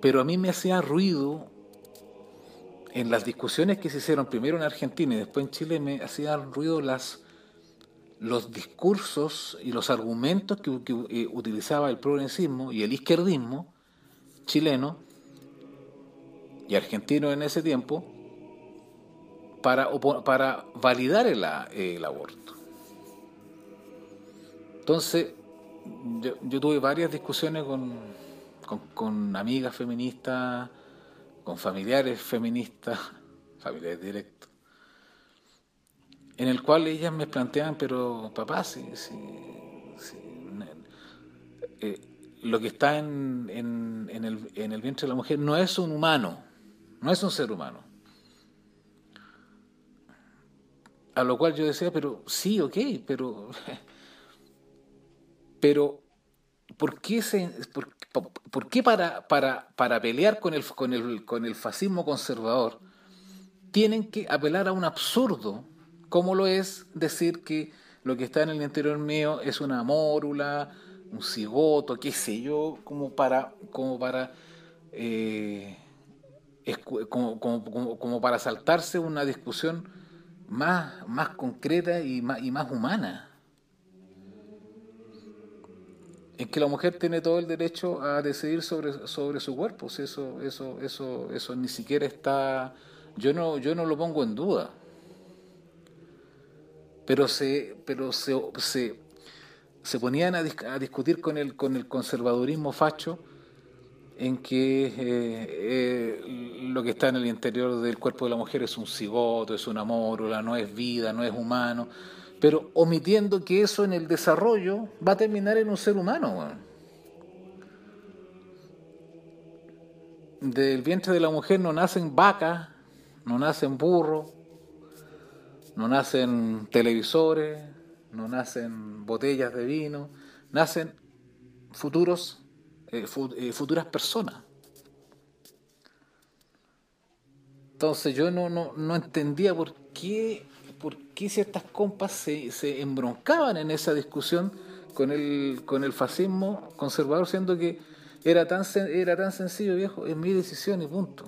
Pero a mí me hacía ruido en las discusiones que se hicieron primero en Argentina y después en Chile, me hacían ruido las los discursos y los argumentos que, eh, utilizaba el progresismo y el izquierdismo chileno y argentino en ese tiempo para, para validar el, el aborto. Entonces, yo, tuve varias discusiones con, con amigas feministas, con familiares feministas, familiares directos en el cual ellas me planteaban, pero papá, si, eh, lo que está en, en, el, en el vientre de la mujer no es un humano, no es un ser humano. A lo cual yo decía, pero sí, ok, pero, pero ¿por qué, se, por, qué para, para, para, pelear con el, con, el, con el fascismo conservador tienen que apelar a un absurdo como lo es decir que lo que está en el interior mío es una mórula, un cigoto, qué sé yo, como para, como para, eh, como, para saltarse una discusión más, más concreta y más, y más humana. En que la mujer tiene todo el derecho a decidir sobre, sobre su cuerpo. Eso, eso, eso, eso ni siquiera está. Yo no, yo no lo pongo en duda pero se, pero se, se, ponían a, discutir con el, con el conservadurismo facho en que eh, eh, lo que está en el interior del cuerpo de la mujer es un cigoto, es una mórula, no es vida, no es humano, pero omitiendo que eso en el desarrollo va a terminar en un ser humano. Del vientre de la mujer no nacen vacas, no nacen burros, no nacen televisores, no nacen botellas de vino, nacen futuros, eh, eh, futuras personas. Entonces yo no, no, entendía por qué, qué ciertas compas se, se embroncaban en esa discusión con el, con el fascismo conservador, siendo que era tan, era tan sencillo, viejo, es mi decisión y punto.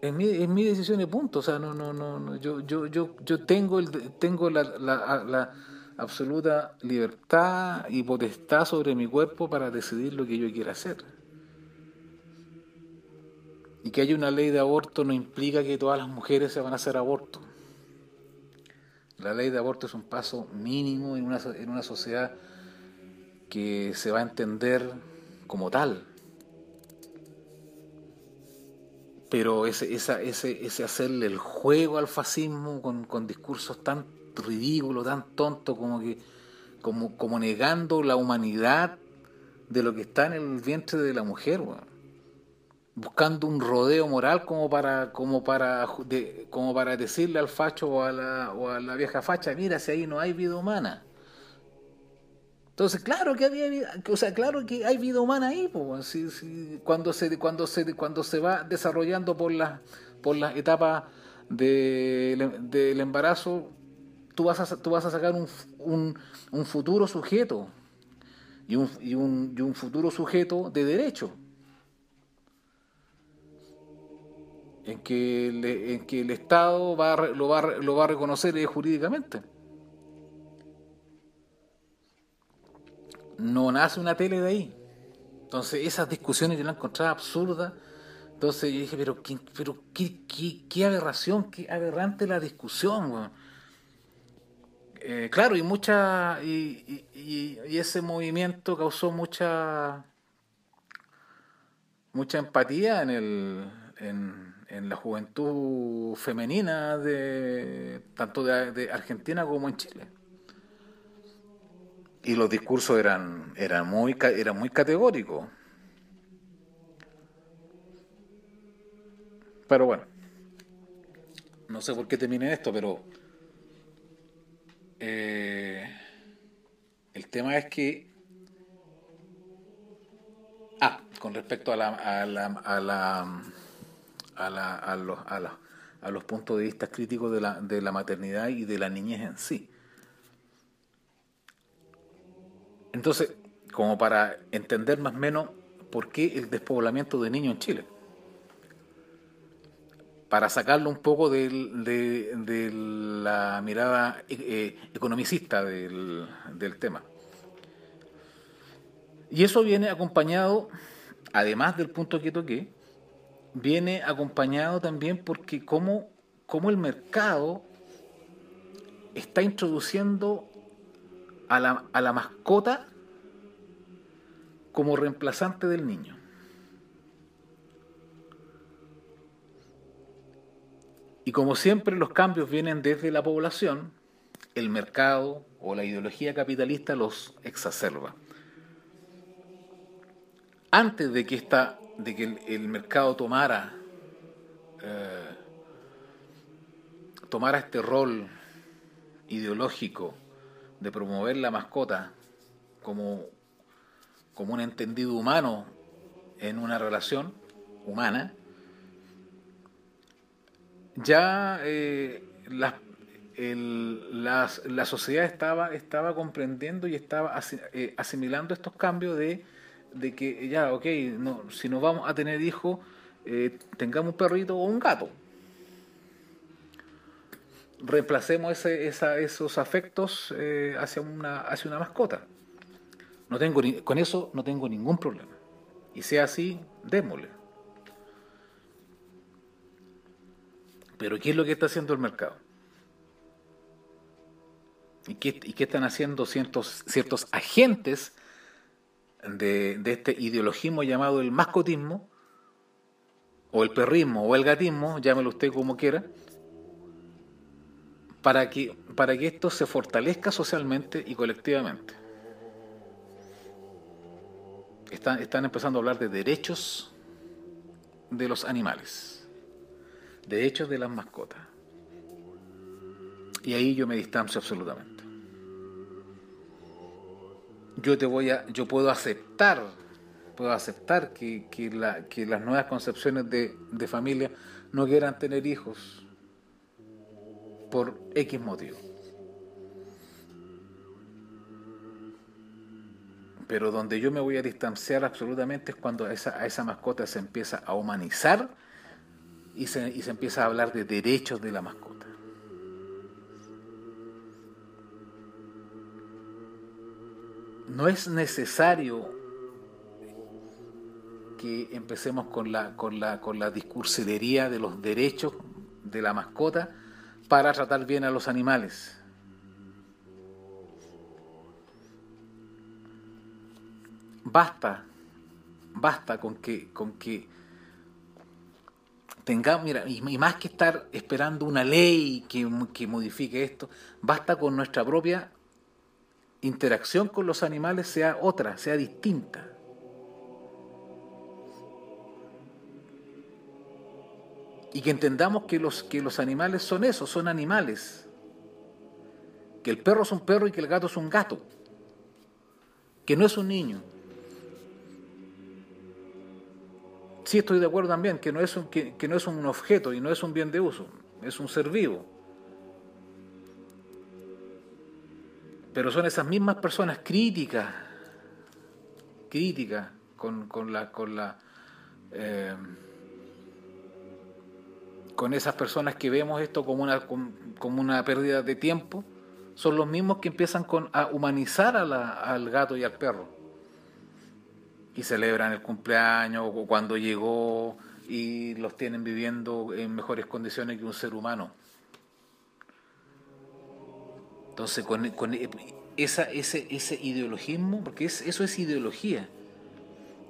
Es mi, mi decisión y punto. O sea, no, no, no, yo, yo, yo, yo tengo, el, tengo la, la, absoluta libertad y potestad sobre mi cuerpo para decidir lo que yo quiera hacer. Y que haya una ley de aborto no implica que todas las mujeres se van a hacer aborto. La ley de aborto es un paso mínimo en una, en una sociedad que se va a entender como tal. pero ese, esa, ese, ese hacerle el juego al fascismo con, con discursos tan ridículos, tan tontos, como que como, como negando la humanidad de lo que está en el vientre de la mujer, buscando un rodeo moral como para como para como para decirle al facho o a la, o a la vieja facha, mira si ahí no hay vida humana. Entonces, claro que había o sea, claro que hay vida humana ahí, pues, cuando se cuando se cuando se va desarrollando por las por las etapas del embarazo tú vas a, tú vas a sacar un, futuro sujeto y un, y, un, futuro sujeto de derecho. En que, el, en que el Estado va lo, va, lo va a reconocer jurídicamente. No nace una tele de ahí. Entonces esas discusiones yo las encontraba absurdas. Entonces yo dije, pero, qué, pero qué, qué, aberración, qué aberrante la discusión. Eh, claro, y mucha y, y, ese movimiento causó mucha mucha empatía en el en la juventud femenina de tanto de, Argentina como en Chile y los discursos eran eran muy eran muy categóricos pero bueno no sé por qué terminé esto pero eh, el tema es que. Ah, con respecto a la, a la, a la, a, la, a, los, a, a los puntos de vista críticos de la, de la maternidad y de la niñez en sí. Entonces, como para entender más o menos por qué el despoblamiento de niños en Chile para sacarlo un poco de, la mirada eh, economicista del, tema. Y eso viene acompañado, además del punto que toqué, viene acompañado también porque cómo, el mercado está introduciendo a la, a la mascota como reemplazante del niño. Y como siempre los cambios vienen desde la población, el mercado o la ideología capitalista los exacerba. Antes de que, esta, de que el, mercado tomara, eh, tomara este rol ideológico de promover la mascota como, como un entendido humano en una relación humana, ya eh, la, la, sociedad estaba, estaba comprendiendo y estaba eh, asimilando estos cambios de, de, que ya, ok, no, si no vamos a tener hijos, eh, tengamos un perrito o un gato. Reemplacemos ese, esa, esos afectos hacia, una, hacia una mascota. No tengo, con eso no tengo ningún problema. Y sea así, démosle. Pero ¿qué es lo que está haciendo el mercado? ¿Y qué, están haciendo ciertos, ciertos agentes de, este ideologismo llamado el mascotismo, o el perrismo, o el gatismo, llámelo usted como quiera, para que, para que esto se fortalezca socialmente y colectivamente? Están, están empezando a hablar de derechos de los animales derechos de las mascotas. Y ahí yo me distancio absolutamente. Yo te voy a, yo puedo aceptar, puedo aceptar que, que las nuevas concepciones de, de familia no quieran tener hijos por X motivo. Pero donde yo me voy a distanciar absolutamente es cuando esa, a esa mascota se empieza a humanizar y se, y se empieza a hablar de derechos de la mascota. No es necesario que empecemos con la, con la, con la discursilería de los derechos de la mascota para tratar bien a los animales. Basta, basta con que, con que tengamos, mira, y, más que estar esperando una ley que, que modifique esto, basta con nuestra propia interacción con los animales sea otra, sea distinta. Y que entendamos que los, que los animales son eso, son animales. Que el perro es un perro y que el gato es un gato. Que no es un niño. sí estoy de acuerdo también que no, es un, que, no es un objeto y no es un bien de uso, es un ser vivo. Pero son esas mismas personas críticas, críticas con, con la, con la eh, con esas personas que vemos esto como una, como una pérdida de tiempo, son los mismos que empiezan con, a humanizar al gato y al perro. Y celebran el cumpleaños o cuando llegó y los tienen viviendo en mejores condiciones que un ser humano. Entonces, con, con esa, ese, ese ideologismo, porque eso es ideología,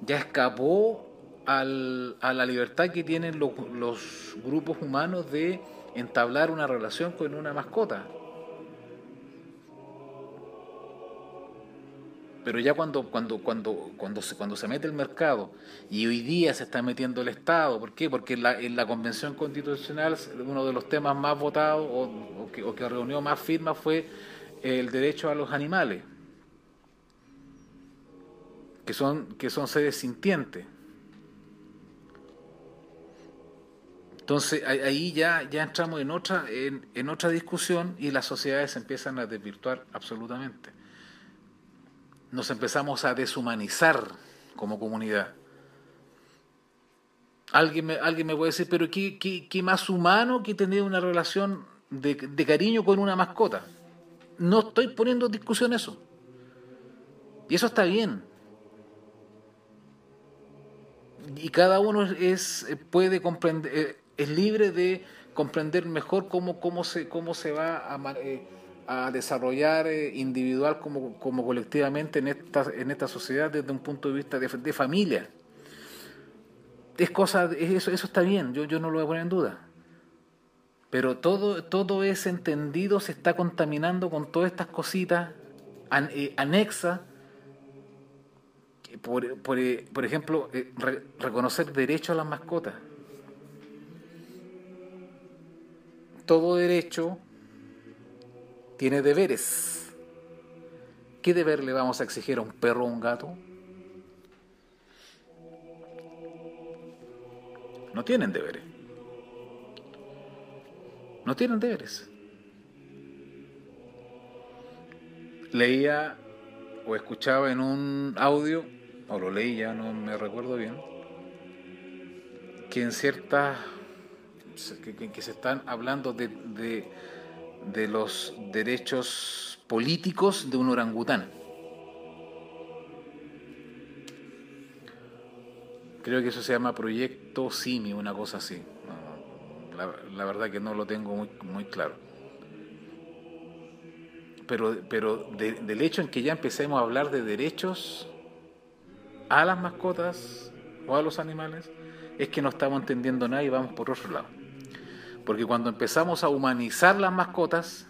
ya escapó al, a la libertad que tienen los, los grupos humanos de entablar una relación con una mascota. Pero ya cuando, cuando, cuando, cuando, se, cuando se mete el mercado y hoy día se está metiendo el Estado, ¿por qué? Porque en la, en la Convención Constitucional uno de los temas más votados o, que, reunió más firmas fue el derecho a los animales, que son, que son seres sintientes. Entonces ahí ya, ya entramos en otra, en, en otra discusión y las sociedades se empiezan a desvirtuar absolutamente. Nos empezamos a deshumanizar como comunidad. Alguien me, alguien me puede decir, pero ¿qué, qué, más humano que tener una relación de, de cariño con una mascota? No estoy poniendo en discusión eso. Y eso está bien. Y cada uno es, puede eh, es libre de comprender mejor cómo, cómo, se, cómo se va a, eh, a desarrollar eh, individual como, como colectivamente en esta, en esta sociedad desde un punto de vista de, de familia. Es cosa, eso, eso está bien, yo, yo no lo voy a poner en duda. Pero todo, todo ese entendido se está contaminando con todas estas cositas eh, anexas. Por, por, por ejemplo, reconocer derecho a las mascotas. todo derecho tiene deberes. ¿Qué deber le vamos a exigir a un perro o un gato? No tienen deberes. No tienen deberes. Leía o escuchaba en un audio, o lo leía, no me recuerdo bien, que en ciertas que, se están hablando de, los derechos políticos de un orangután. Creo que eso se llama Proyecto Simi, una cosa así. La, verdad que no lo tengo muy, muy claro. Pero, pero del hecho en que ya empecemos a hablar de derechos a las mascotas o a los animales, es que no estamos entendiendo nada y vamos por otro lado. Porque cuando empezamos a humanizar las mascotas,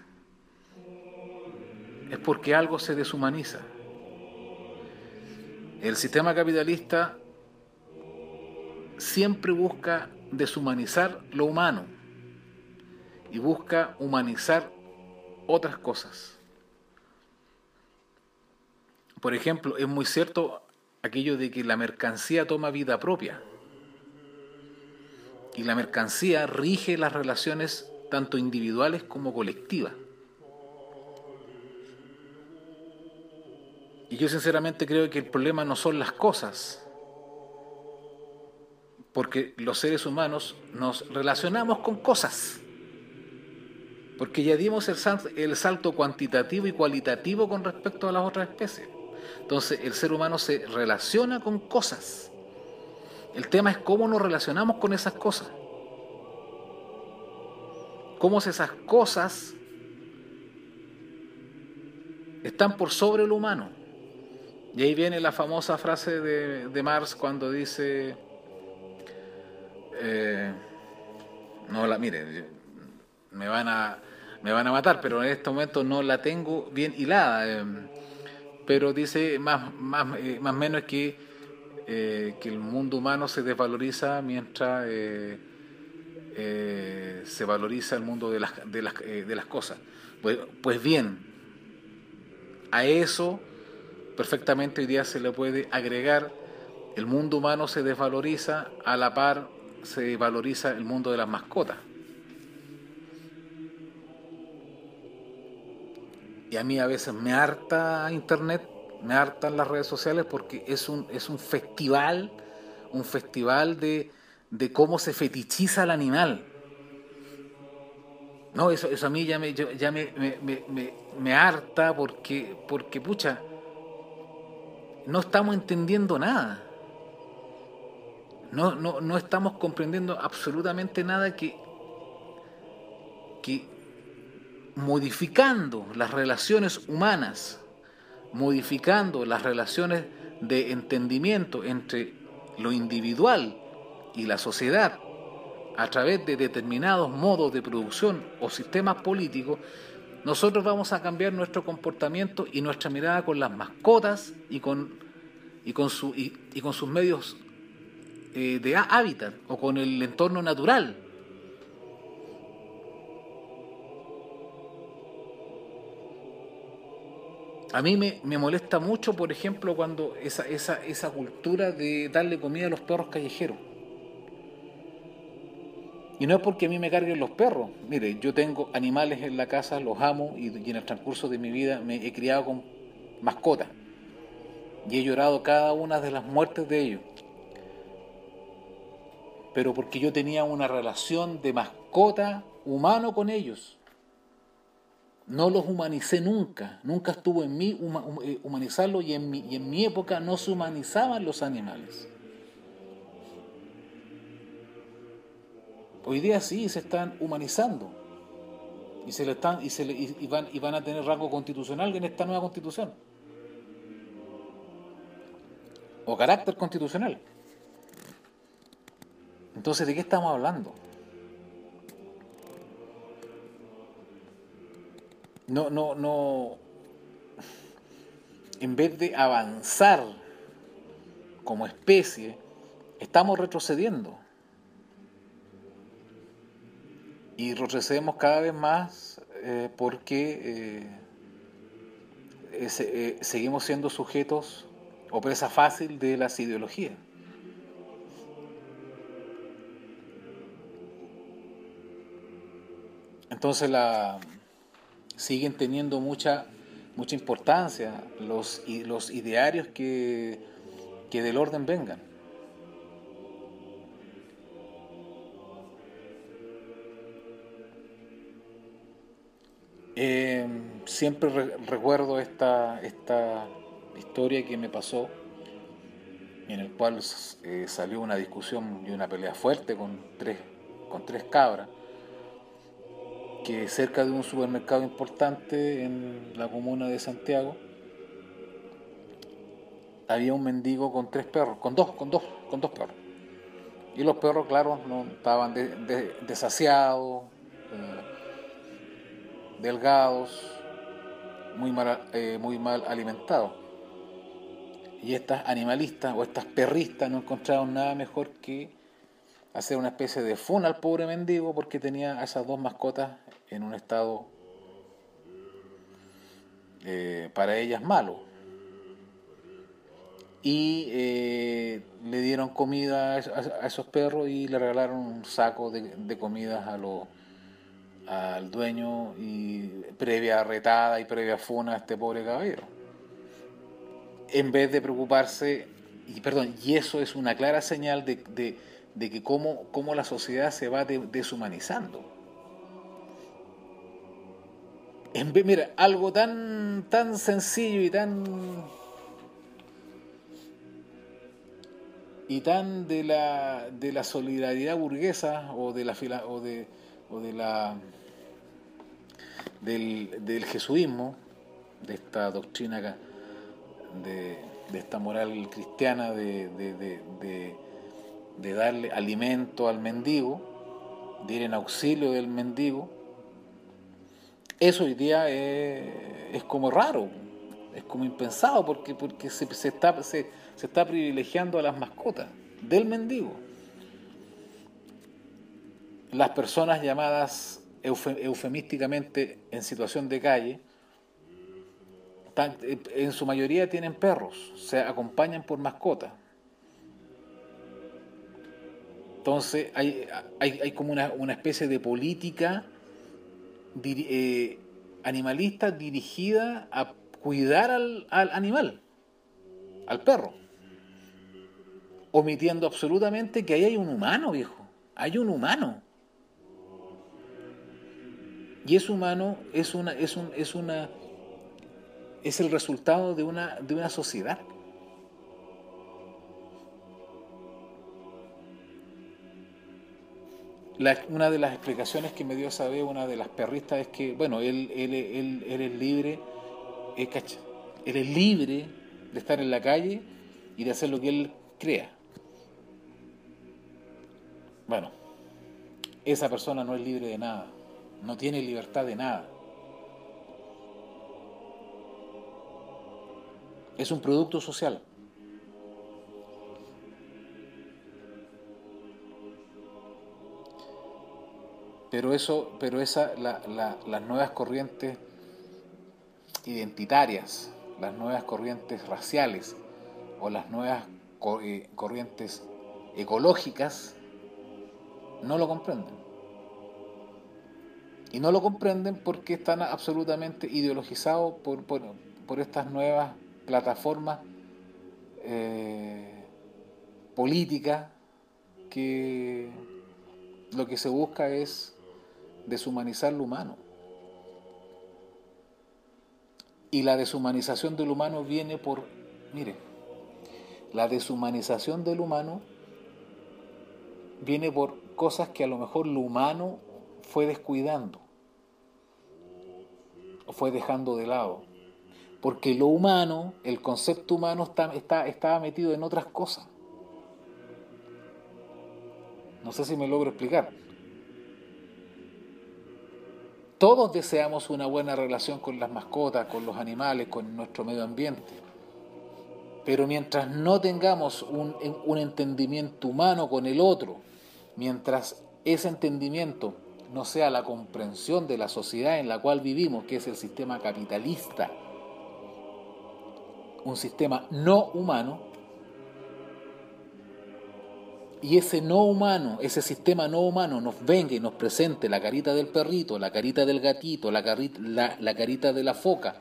es porque algo se deshumaniza. El sistema capitalista siempre busca deshumanizar lo humano y busca humanizar otras cosas. Por ejemplo, es muy cierto aquello de que la mercancía toma vida propia y la mercancía rige las relaciones tanto individuales como colectivas. Y yo sinceramente creo que el problema no son las cosas, porque los seres humanos nos relacionamos con cosas, porque ya dimos el salto, cuantitativo y cualitativo con respecto a las otras especies. Entonces el ser humano se relaciona con cosas. El tema es cómo nos relacionamos con esas cosas. Cómo esas cosas están por sobre lo humano. Y ahí viene la famosa frase de, Marx cuando dice, eh, no la, mire, me van a me van a matar, pero en este momento no la tengo bien hilada. Eh, pero dice más, más, eh, más menos que eh, que el mundo humano se desvaloriza mientras eh, eh, se valoriza el mundo de las, de las, de las cosas. Pues, pues, bien, a eso perfectamente hoy día se le puede agregar el mundo humano se desvaloriza, a la par se valoriza el mundo de las mascotas. y a mí a veces me harta internet, me hartan las redes sociales porque es un, es un festival, un festival de, de cómo se fetichiza el animal. No, eso, eso a mí ya me, ya me, me, me, me, harta porque, porque, pucha, no estamos entendiendo nada. No, no, no estamos comprendiendo absolutamente nada que, que modificando las relaciones humanas, modificando las relaciones de entendimiento entre lo individual y la sociedad a través de determinados modos de producción o sistemas políticos, nosotros vamos a cambiar nuestro comportamiento y nuestra mirada con las mascotas y con, y con, y, con sus medios eh, de hábitat o con el entorno natural. A mí me, molesta mucho, por ejemplo, cuando esa, esa, esa cultura de darle comida a los perros callejeros. Y no es porque a mí me carguen los perros. Mire, yo tengo animales en la casa, los amo y, y en el transcurso de mi vida me he criado con mascotas. Y he llorado cada una de las muertes de ellos. Pero porque yo tenía una relación de mascota humano con ellos no los humanicé nunca, nunca estuvo en mí eh, humanizarlo y en, mi, y en mi época no se humanizaban los animales. Hoy día sí se están humanizando y se le están y, se y, van, y van a tener rango constitucional en esta nueva constitución o carácter constitucional. Entonces, ¿de qué estamos hablando? No, no, no, en vez de avanzar como especie, estamos retrocediendo. Y retrocedemos cada vez más eh, porque eh, eh, seguimos siendo sujetos o presa fácil de las ideologías. Entonces la, siguen teniendo mucha, mucha importancia los, los idearios que, que del orden vengan. Eh, siempre recuerdo esta, esta historia que me pasó, en el cual eh, salió una discusión y una pelea fuerte con tres, con tres cabras que cerca de un supermercado importante en la comuna de Santiago había un mendigo con tres perros, con dos, con dos, con dos perros. Y los perros, claro, no estaban desasiados, eh, delgados, muy mal, eh, muy mal alimentados. Y estas animalistas o estas perristas no encontraron nada mejor que hacer una especie de funa al pobre mendigo porque tenía a esas dos mascotas en un estado eh, para ellas malo. Y eh, le dieron comida a, esos perros y le regalaron un saco de, de comidas a los al dueño y previa retada y previa funa a este pobre caballero. En vez de preocuparse, y perdón, y eso es una clara señal de, de, que cómo, cómo, la sociedad se va deshumanizando en vez, mira, algo tan, tan sencillo y tan. y tan de la, de la solidaridad burguesa o de la o de, o de la del, del jesuismo, de esta doctrina de, de esta moral cristiana de, de, de, darle alimento al mendigo, de ir en auxilio del mendigo, eso hoy día es, como raro, es como impensado, porque, porque se, está, se, está privilegiando a las mascotas del mendigo. Las personas llamadas eufemísticamente en situación de calle, en su mayoría tienen perros, se acompañan por mascotas. Entonces hay, hay, hay como una, una especie de política eh, animalista dirigida a cuidar al, al animal, al perro, omitiendo absolutamente que ahí hay un humano, viejo, hay un humano. Y ese humano es una, es un, es una, es el resultado de una, de una sociedad. Una de las explicaciones que me dio esa vez una de las perristas es que, bueno, él, él, él, es libre, él es libre de estar en la calle y de hacer lo que él crea. Bueno, esa persona no es libre de nada, no tiene libertad de nada. Es un producto social. Pero eso, pero esa, las nuevas corrientes identitarias, las nuevas corrientes raciales o las nuevas eh, corrientes ecológicas no lo comprenden. Y no lo comprenden porque están absolutamente ideologizados por, por, estas nuevas plataformas eh, políticas que lo que se busca es deshumanizar lo humano. Y la deshumanización del humano viene por, mire, la deshumanización del humano viene por cosas que a lo mejor lo humano fue descuidando o fue dejando de lado. Porque lo humano, el concepto humano está, está, estaba metido en otras cosas. No sé si me logro explicar. Todos deseamos una buena relación con las mascotas, con los animales, con nuestro medio ambiente. Pero mientras no tengamos un, un entendimiento humano con el otro, mientras ese entendimiento no sea la comprensión de la sociedad en la cual vivimos, que es el sistema capitalista, un sistema no humano, y ese no humano, ese sistema no humano nos venga y nos presente la carita del perrito, la carita del gatito, la, carita, la, carita de la foca,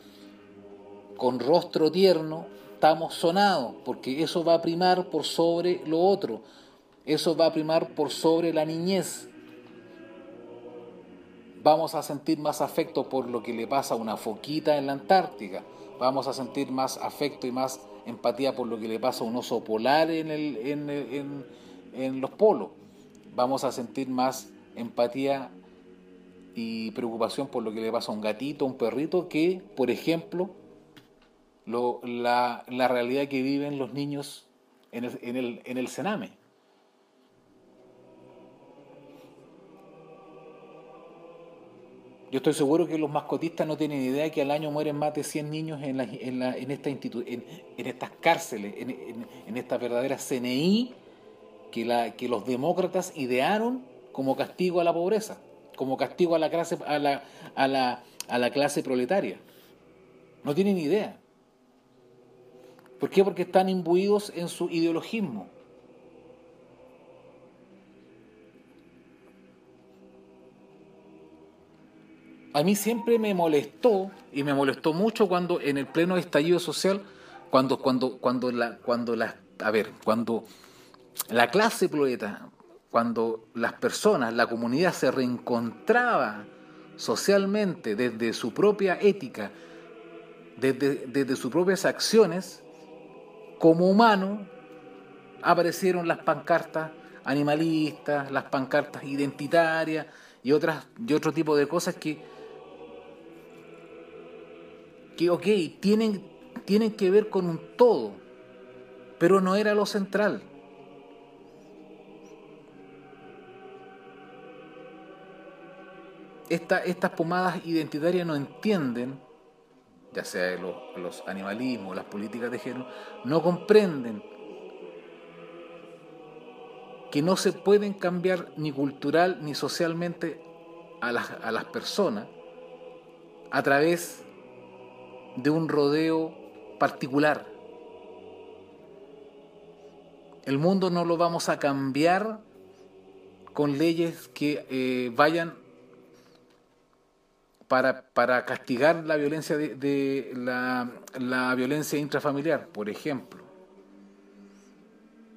con rostro tierno, estamos sonados, porque eso va a primar por sobre lo otro, eso va a primar por sobre la niñez. Vamos a sentir más afecto por lo que le pasa a una foquita en la Antártica, vamos a sentir más afecto y más empatía por lo que le pasa a un oso polar en el... En, en los polos. Vamos a sentir más empatía y preocupación por lo que le pasa a un gatito, a un perrito, que, por ejemplo, lo, la, la, realidad que viven los niños en el, en el, en el Sename. Yo estoy seguro que los mascotistas no tienen idea que al año mueren más de 100 niños en, en, la, en, esta en, en, estas cárceles, en, en estas verdaderas CNI que, la, que los demócratas idearon como castigo a la pobreza, como castigo a la clase, a la, a la, a la clase proletaria. No tienen idea. ¿Por qué? Porque están imbuidos en su ideologismo. A mí siempre me molestó, y me molestó mucho cuando en el pleno estallido social, cuando, cuando, cuando la, cuando la, a ver, cuando la clase proleta, cuando las personas, la comunidad se reencontraba socialmente desde su propia ética, desde, desde sus propias acciones, como humano, aparecieron las pancartas animalistas, las pancartas identitarias y, otras, y otro tipo de cosas que, que ok, tienen, tienen que ver con un todo, pero no era lo central. Estas pomadas identitarias no entienden, ya sea los, los animalismos, las políticas de género, no comprenden que no se pueden cambiar ni cultural ni socialmente a las, a las personas a través de un rodeo particular. El mundo no lo vamos a cambiar con leyes que eh, vayan para, para castigar la violencia de, la, la violencia intrafamiliar, por ejemplo.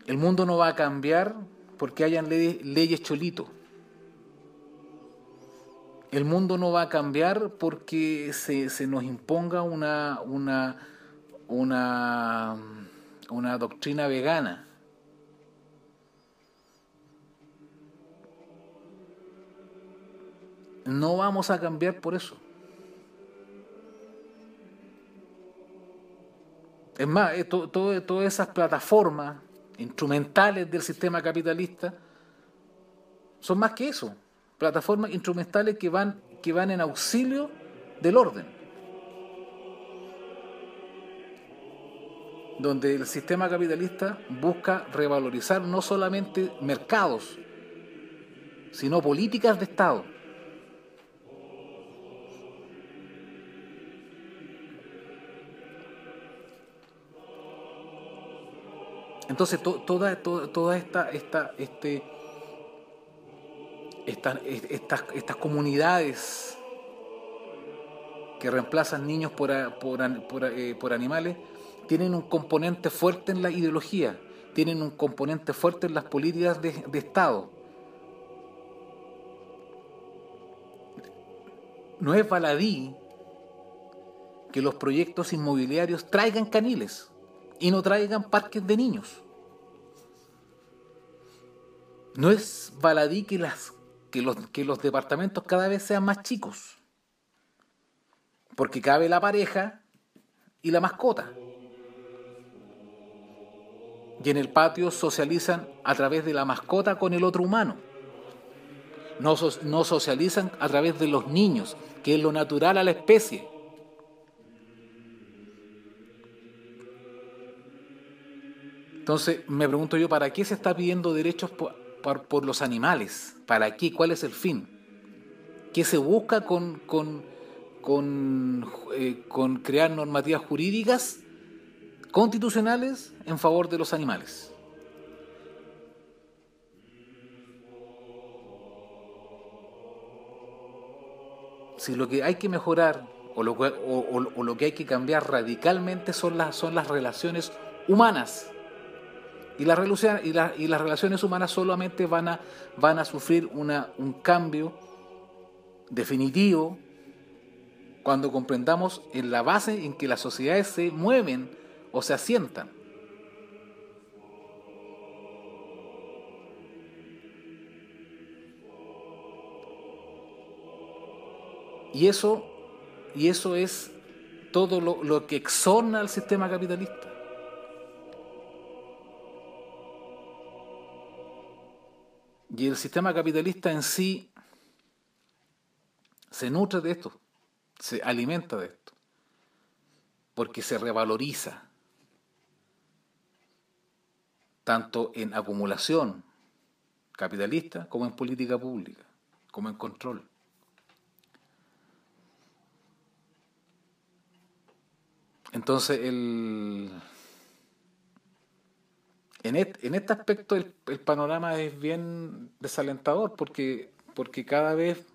El mundo no va a cambiar porque hayan leyes, cholito. El mundo no va a cambiar porque se, se nos imponga una, una, una, una doctrina vegana. No vamos a cambiar por eso. Es más, eh, todas esas plataformas instrumentales del sistema capitalista son más que eso. Plataformas instrumentales que van, que van en auxilio del orden. Donde el sistema capitalista busca revalorizar no solamente mercados, sino políticas de Estado. Entonces, toda, toda, esta, esta, este, estas, estas comunidades que reemplazan niños por, por, eh, por, animales tienen un componente fuerte en la ideología, tienen un componente fuerte en las políticas de, de Estado. No es baladí que los proyectos inmobiliarios traigan caniles y no traigan parques de niños. No es baladí que, las, que, los, departamentos cada vez sean más chicos, porque cabe la pareja y la mascota. Y en el patio socializan a través de la mascota con el otro humano. No, no socializan a través de los niños, que es lo natural a la especie. Entonces me pregunto yo, ¿para qué se está pidiendo derechos por, los animales? ¿Para qué? ¿Cuál es el fin? ¿Qué se busca eh, con crear normativas jurídicas constitucionales en favor de los animales? Si lo que hay que mejorar o lo, o lo que hay que cambiar radicalmente son las, son las relaciones humanas y las, relaciones humanas solamente van a, sufrir un cambio definitivo cuando comprendamos en la base en que las sociedades se mueven o se asientan. Y eso, y eso es todo lo, lo que exorna al sistema capitalista. Y el sistema capitalista en sí se nutre de esto, se alimenta de esto, porque se revaloriza, tanto en acumulación capitalista como en política pública, como en control. Entonces, el, en, este aspecto el, panorama es bien desalentador porque, porque cada vez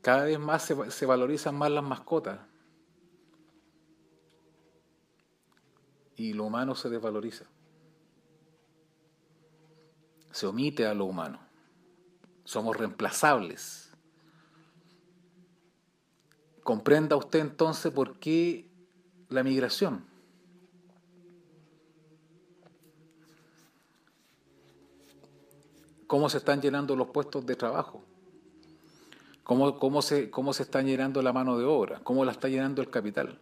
cada vez más se, se valorizan más las mascotas y lo humano se desvaloriza. Se omite a lo humano. Somos reemplazables. Comprenda usted entonces por qué la migración. Cómo se están llenando los puestos de trabajo, cómo, cómo, se, cómo se está llenando la mano de obra, cómo la está llenando el capital.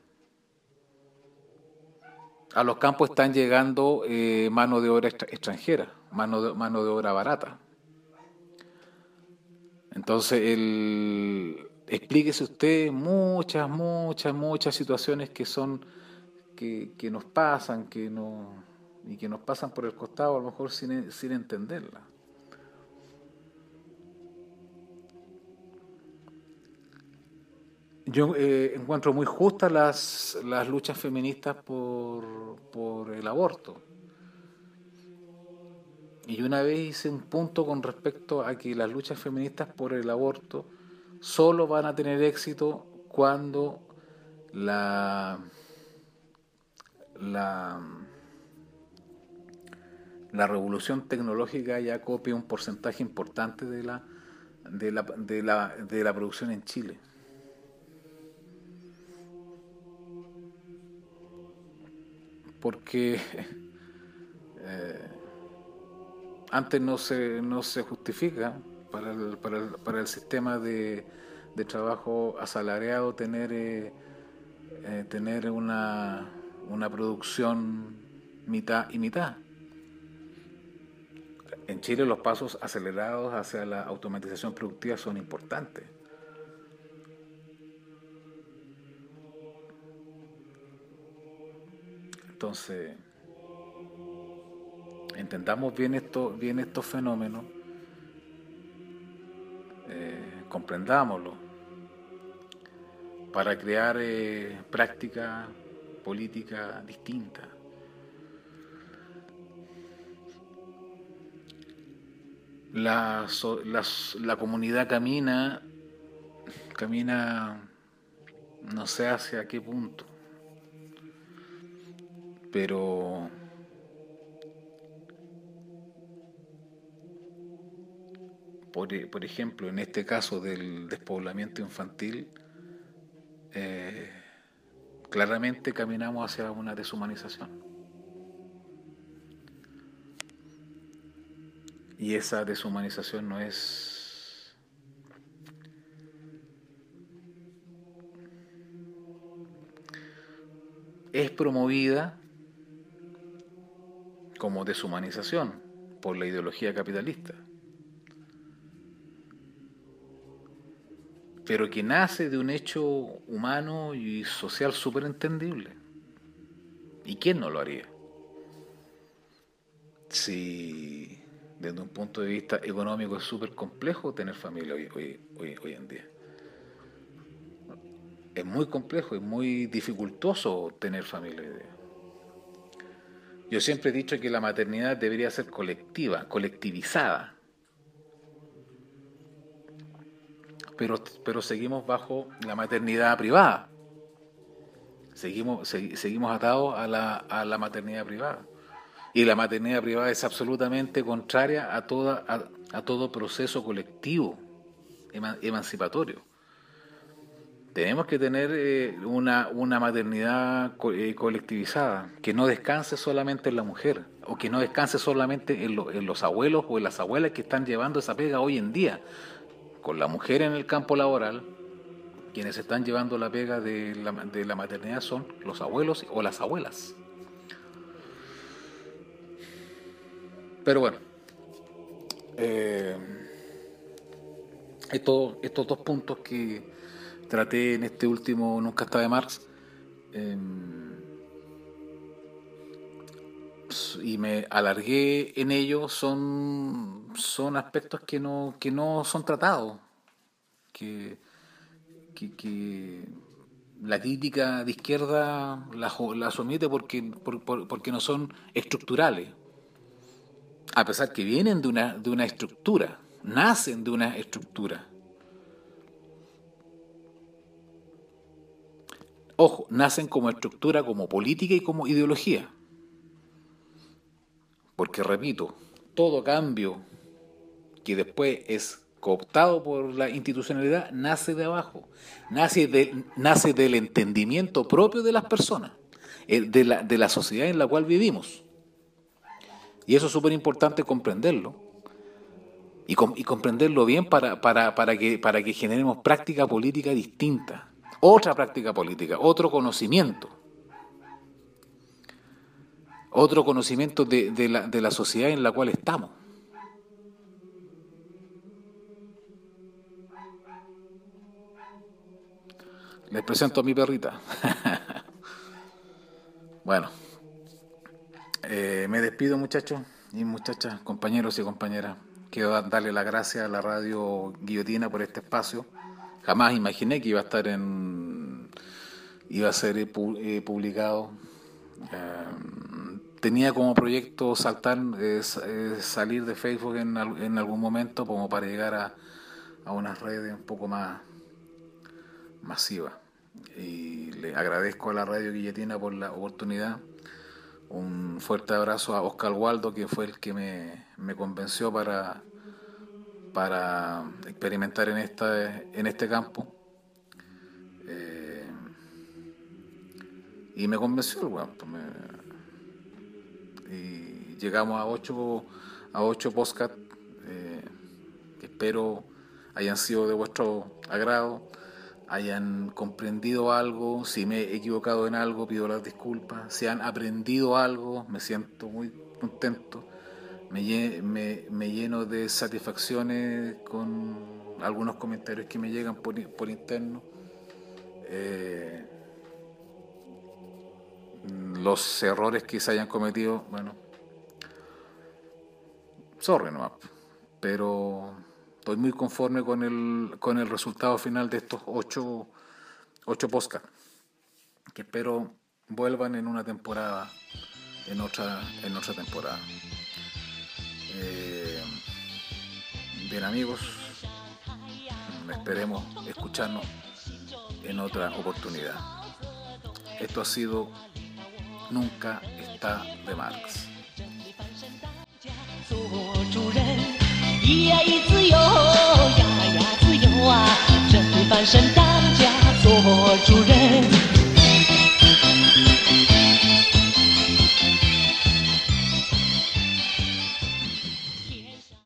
A los campos están llegando eh, mano de obra extranjera, mano de, mano de obra barata. Entonces, explíquese usted muchas, muchas, muchas situaciones que son, que, que nos pasan, que no, y que nos pasan por el costado a lo mejor sin, sin entenderlas. Yo eh, encuentro muy justas las, las luchas feministas por, por el aborto. Y una vez hice un punto con respecto a que las luchas feministas por el aborto solo van a tener éxito cuando la, la, la revolución tecnológica ya copia un porcentaje importante de la, de la, de la, de la producción en Chile. Porque eh, antes no se, no se justifica para el, para el, para el sistema de, de trabajo asalariado tener, eh, eh, tener una, una producción mitad y mitad. En Chile los pasos acelerados hacia la automatización productiva son importantes. Entonces, entendamos bien, esto, bien estos fenómenos, eh, comprendámoslo, para crear eh, práctica política distinta. La, la comunidad camina, camina no sé hacia qué punto, pero por, ejemplo, en este caso del despoblamiento infantil, eh, claramente caminamos hacia una deshumanización. Y esa deshumanización no es... es promovida como deshumanización por la ideología capitalista. pero que nace de un hecho humano y social súper entendible. ¿Y quién no lo haría? Si desde un punto de vista económico es súper complejo tener familia hoy, hoy, en día. Es muy complejo, es muy dificultoso tener familia hoy día. Yo siempre he dicho que la maternidad debería ser colectiva, colectivizada pero, pero seguimos bajo la maternidad privada. Seguimos, seguimos atados a la, a la maternidad privada. Y la maternidad privada es absolutamente contraria a, toda, a, todo proceso colectivo emancipatorio. Tenemos que tener eh, una, una maternidad eh, colectivizada, que no descanse solamente en la mujer, o que no descanse solamente en, en los abuelos o en las abuelas que están llevando esa pega hoy en día, con la mujer en el campo laboral, quienes están llevando la pega de la, de la maternidad son los abuelos o las abuelas. Pero bueno, eh, estos, estos dos puntos que traté en este último Nunca está de Marx, em, y me alargué en ello son, son aspectos que no, que no son tratados, que, que, la crítica de izquierda la, la somete porque, porque no son estructurales, a pesar que vienen de una, de una estructura, nacen de una estructura. Ojo, nacen como estructura, como política y como ideología. Porque, repito, todo cambio que después es cooptado por la institucionalidad nace de abajo, nace, de, nace del entendimiento propio de las personas, eh, de la, de la sociedad en la cual vivimos. Y eso es súper importante comprenderlo. Y, y, comprenderlo bien para, para, para, que, para que generemos práctica política distinta, otra práctica política, otro conocimiento otro conocimiento de, la, de la sociedad en la cual estamos. Les presento a mi perrita. bueno, eh, me despido muchachos y muchachas, compañeros y compañeras. Quiero darle las gracias a la radio Guillotina por este espacio. Jamás imaginé que iba a estar en... iba a ser eh, eh, publicado tenía como proyecto saltar, eh, eh, salir de Facebook en, en, algún momento como para llegar a, a unas redes un poco más, masiva. Y le agradezco a la radio Guilletina por la oportunidad. Un fuerte abrazo a Oscar Waldo, que fue el que me convenció para, para experimentar en, esta, en este campo. Eh, y me convenció el weón. pues me- y llegamos a ocho, a ocho podcasts eh, que espero hayan sido de vuestro agrado, hayan comprendido algo, si me he equivocado en algo pido las disculpas, si han aprendido algo me siento muy contento, me, me- me lleno de satisfacciones con algunos comentarios que me llegan por, por interno. Eh, los errores que se hayan cometido, bueno, sorry pero estoy muy conforme con el, con el resultado final de estos ocho, ocho podcasts, que espero vuelvan en una temporada, en otra, en otra temporada. Eh, bien amigos, esperemos escucharnos en otra oportunidad. Esto ha sido Nunca está de Marx.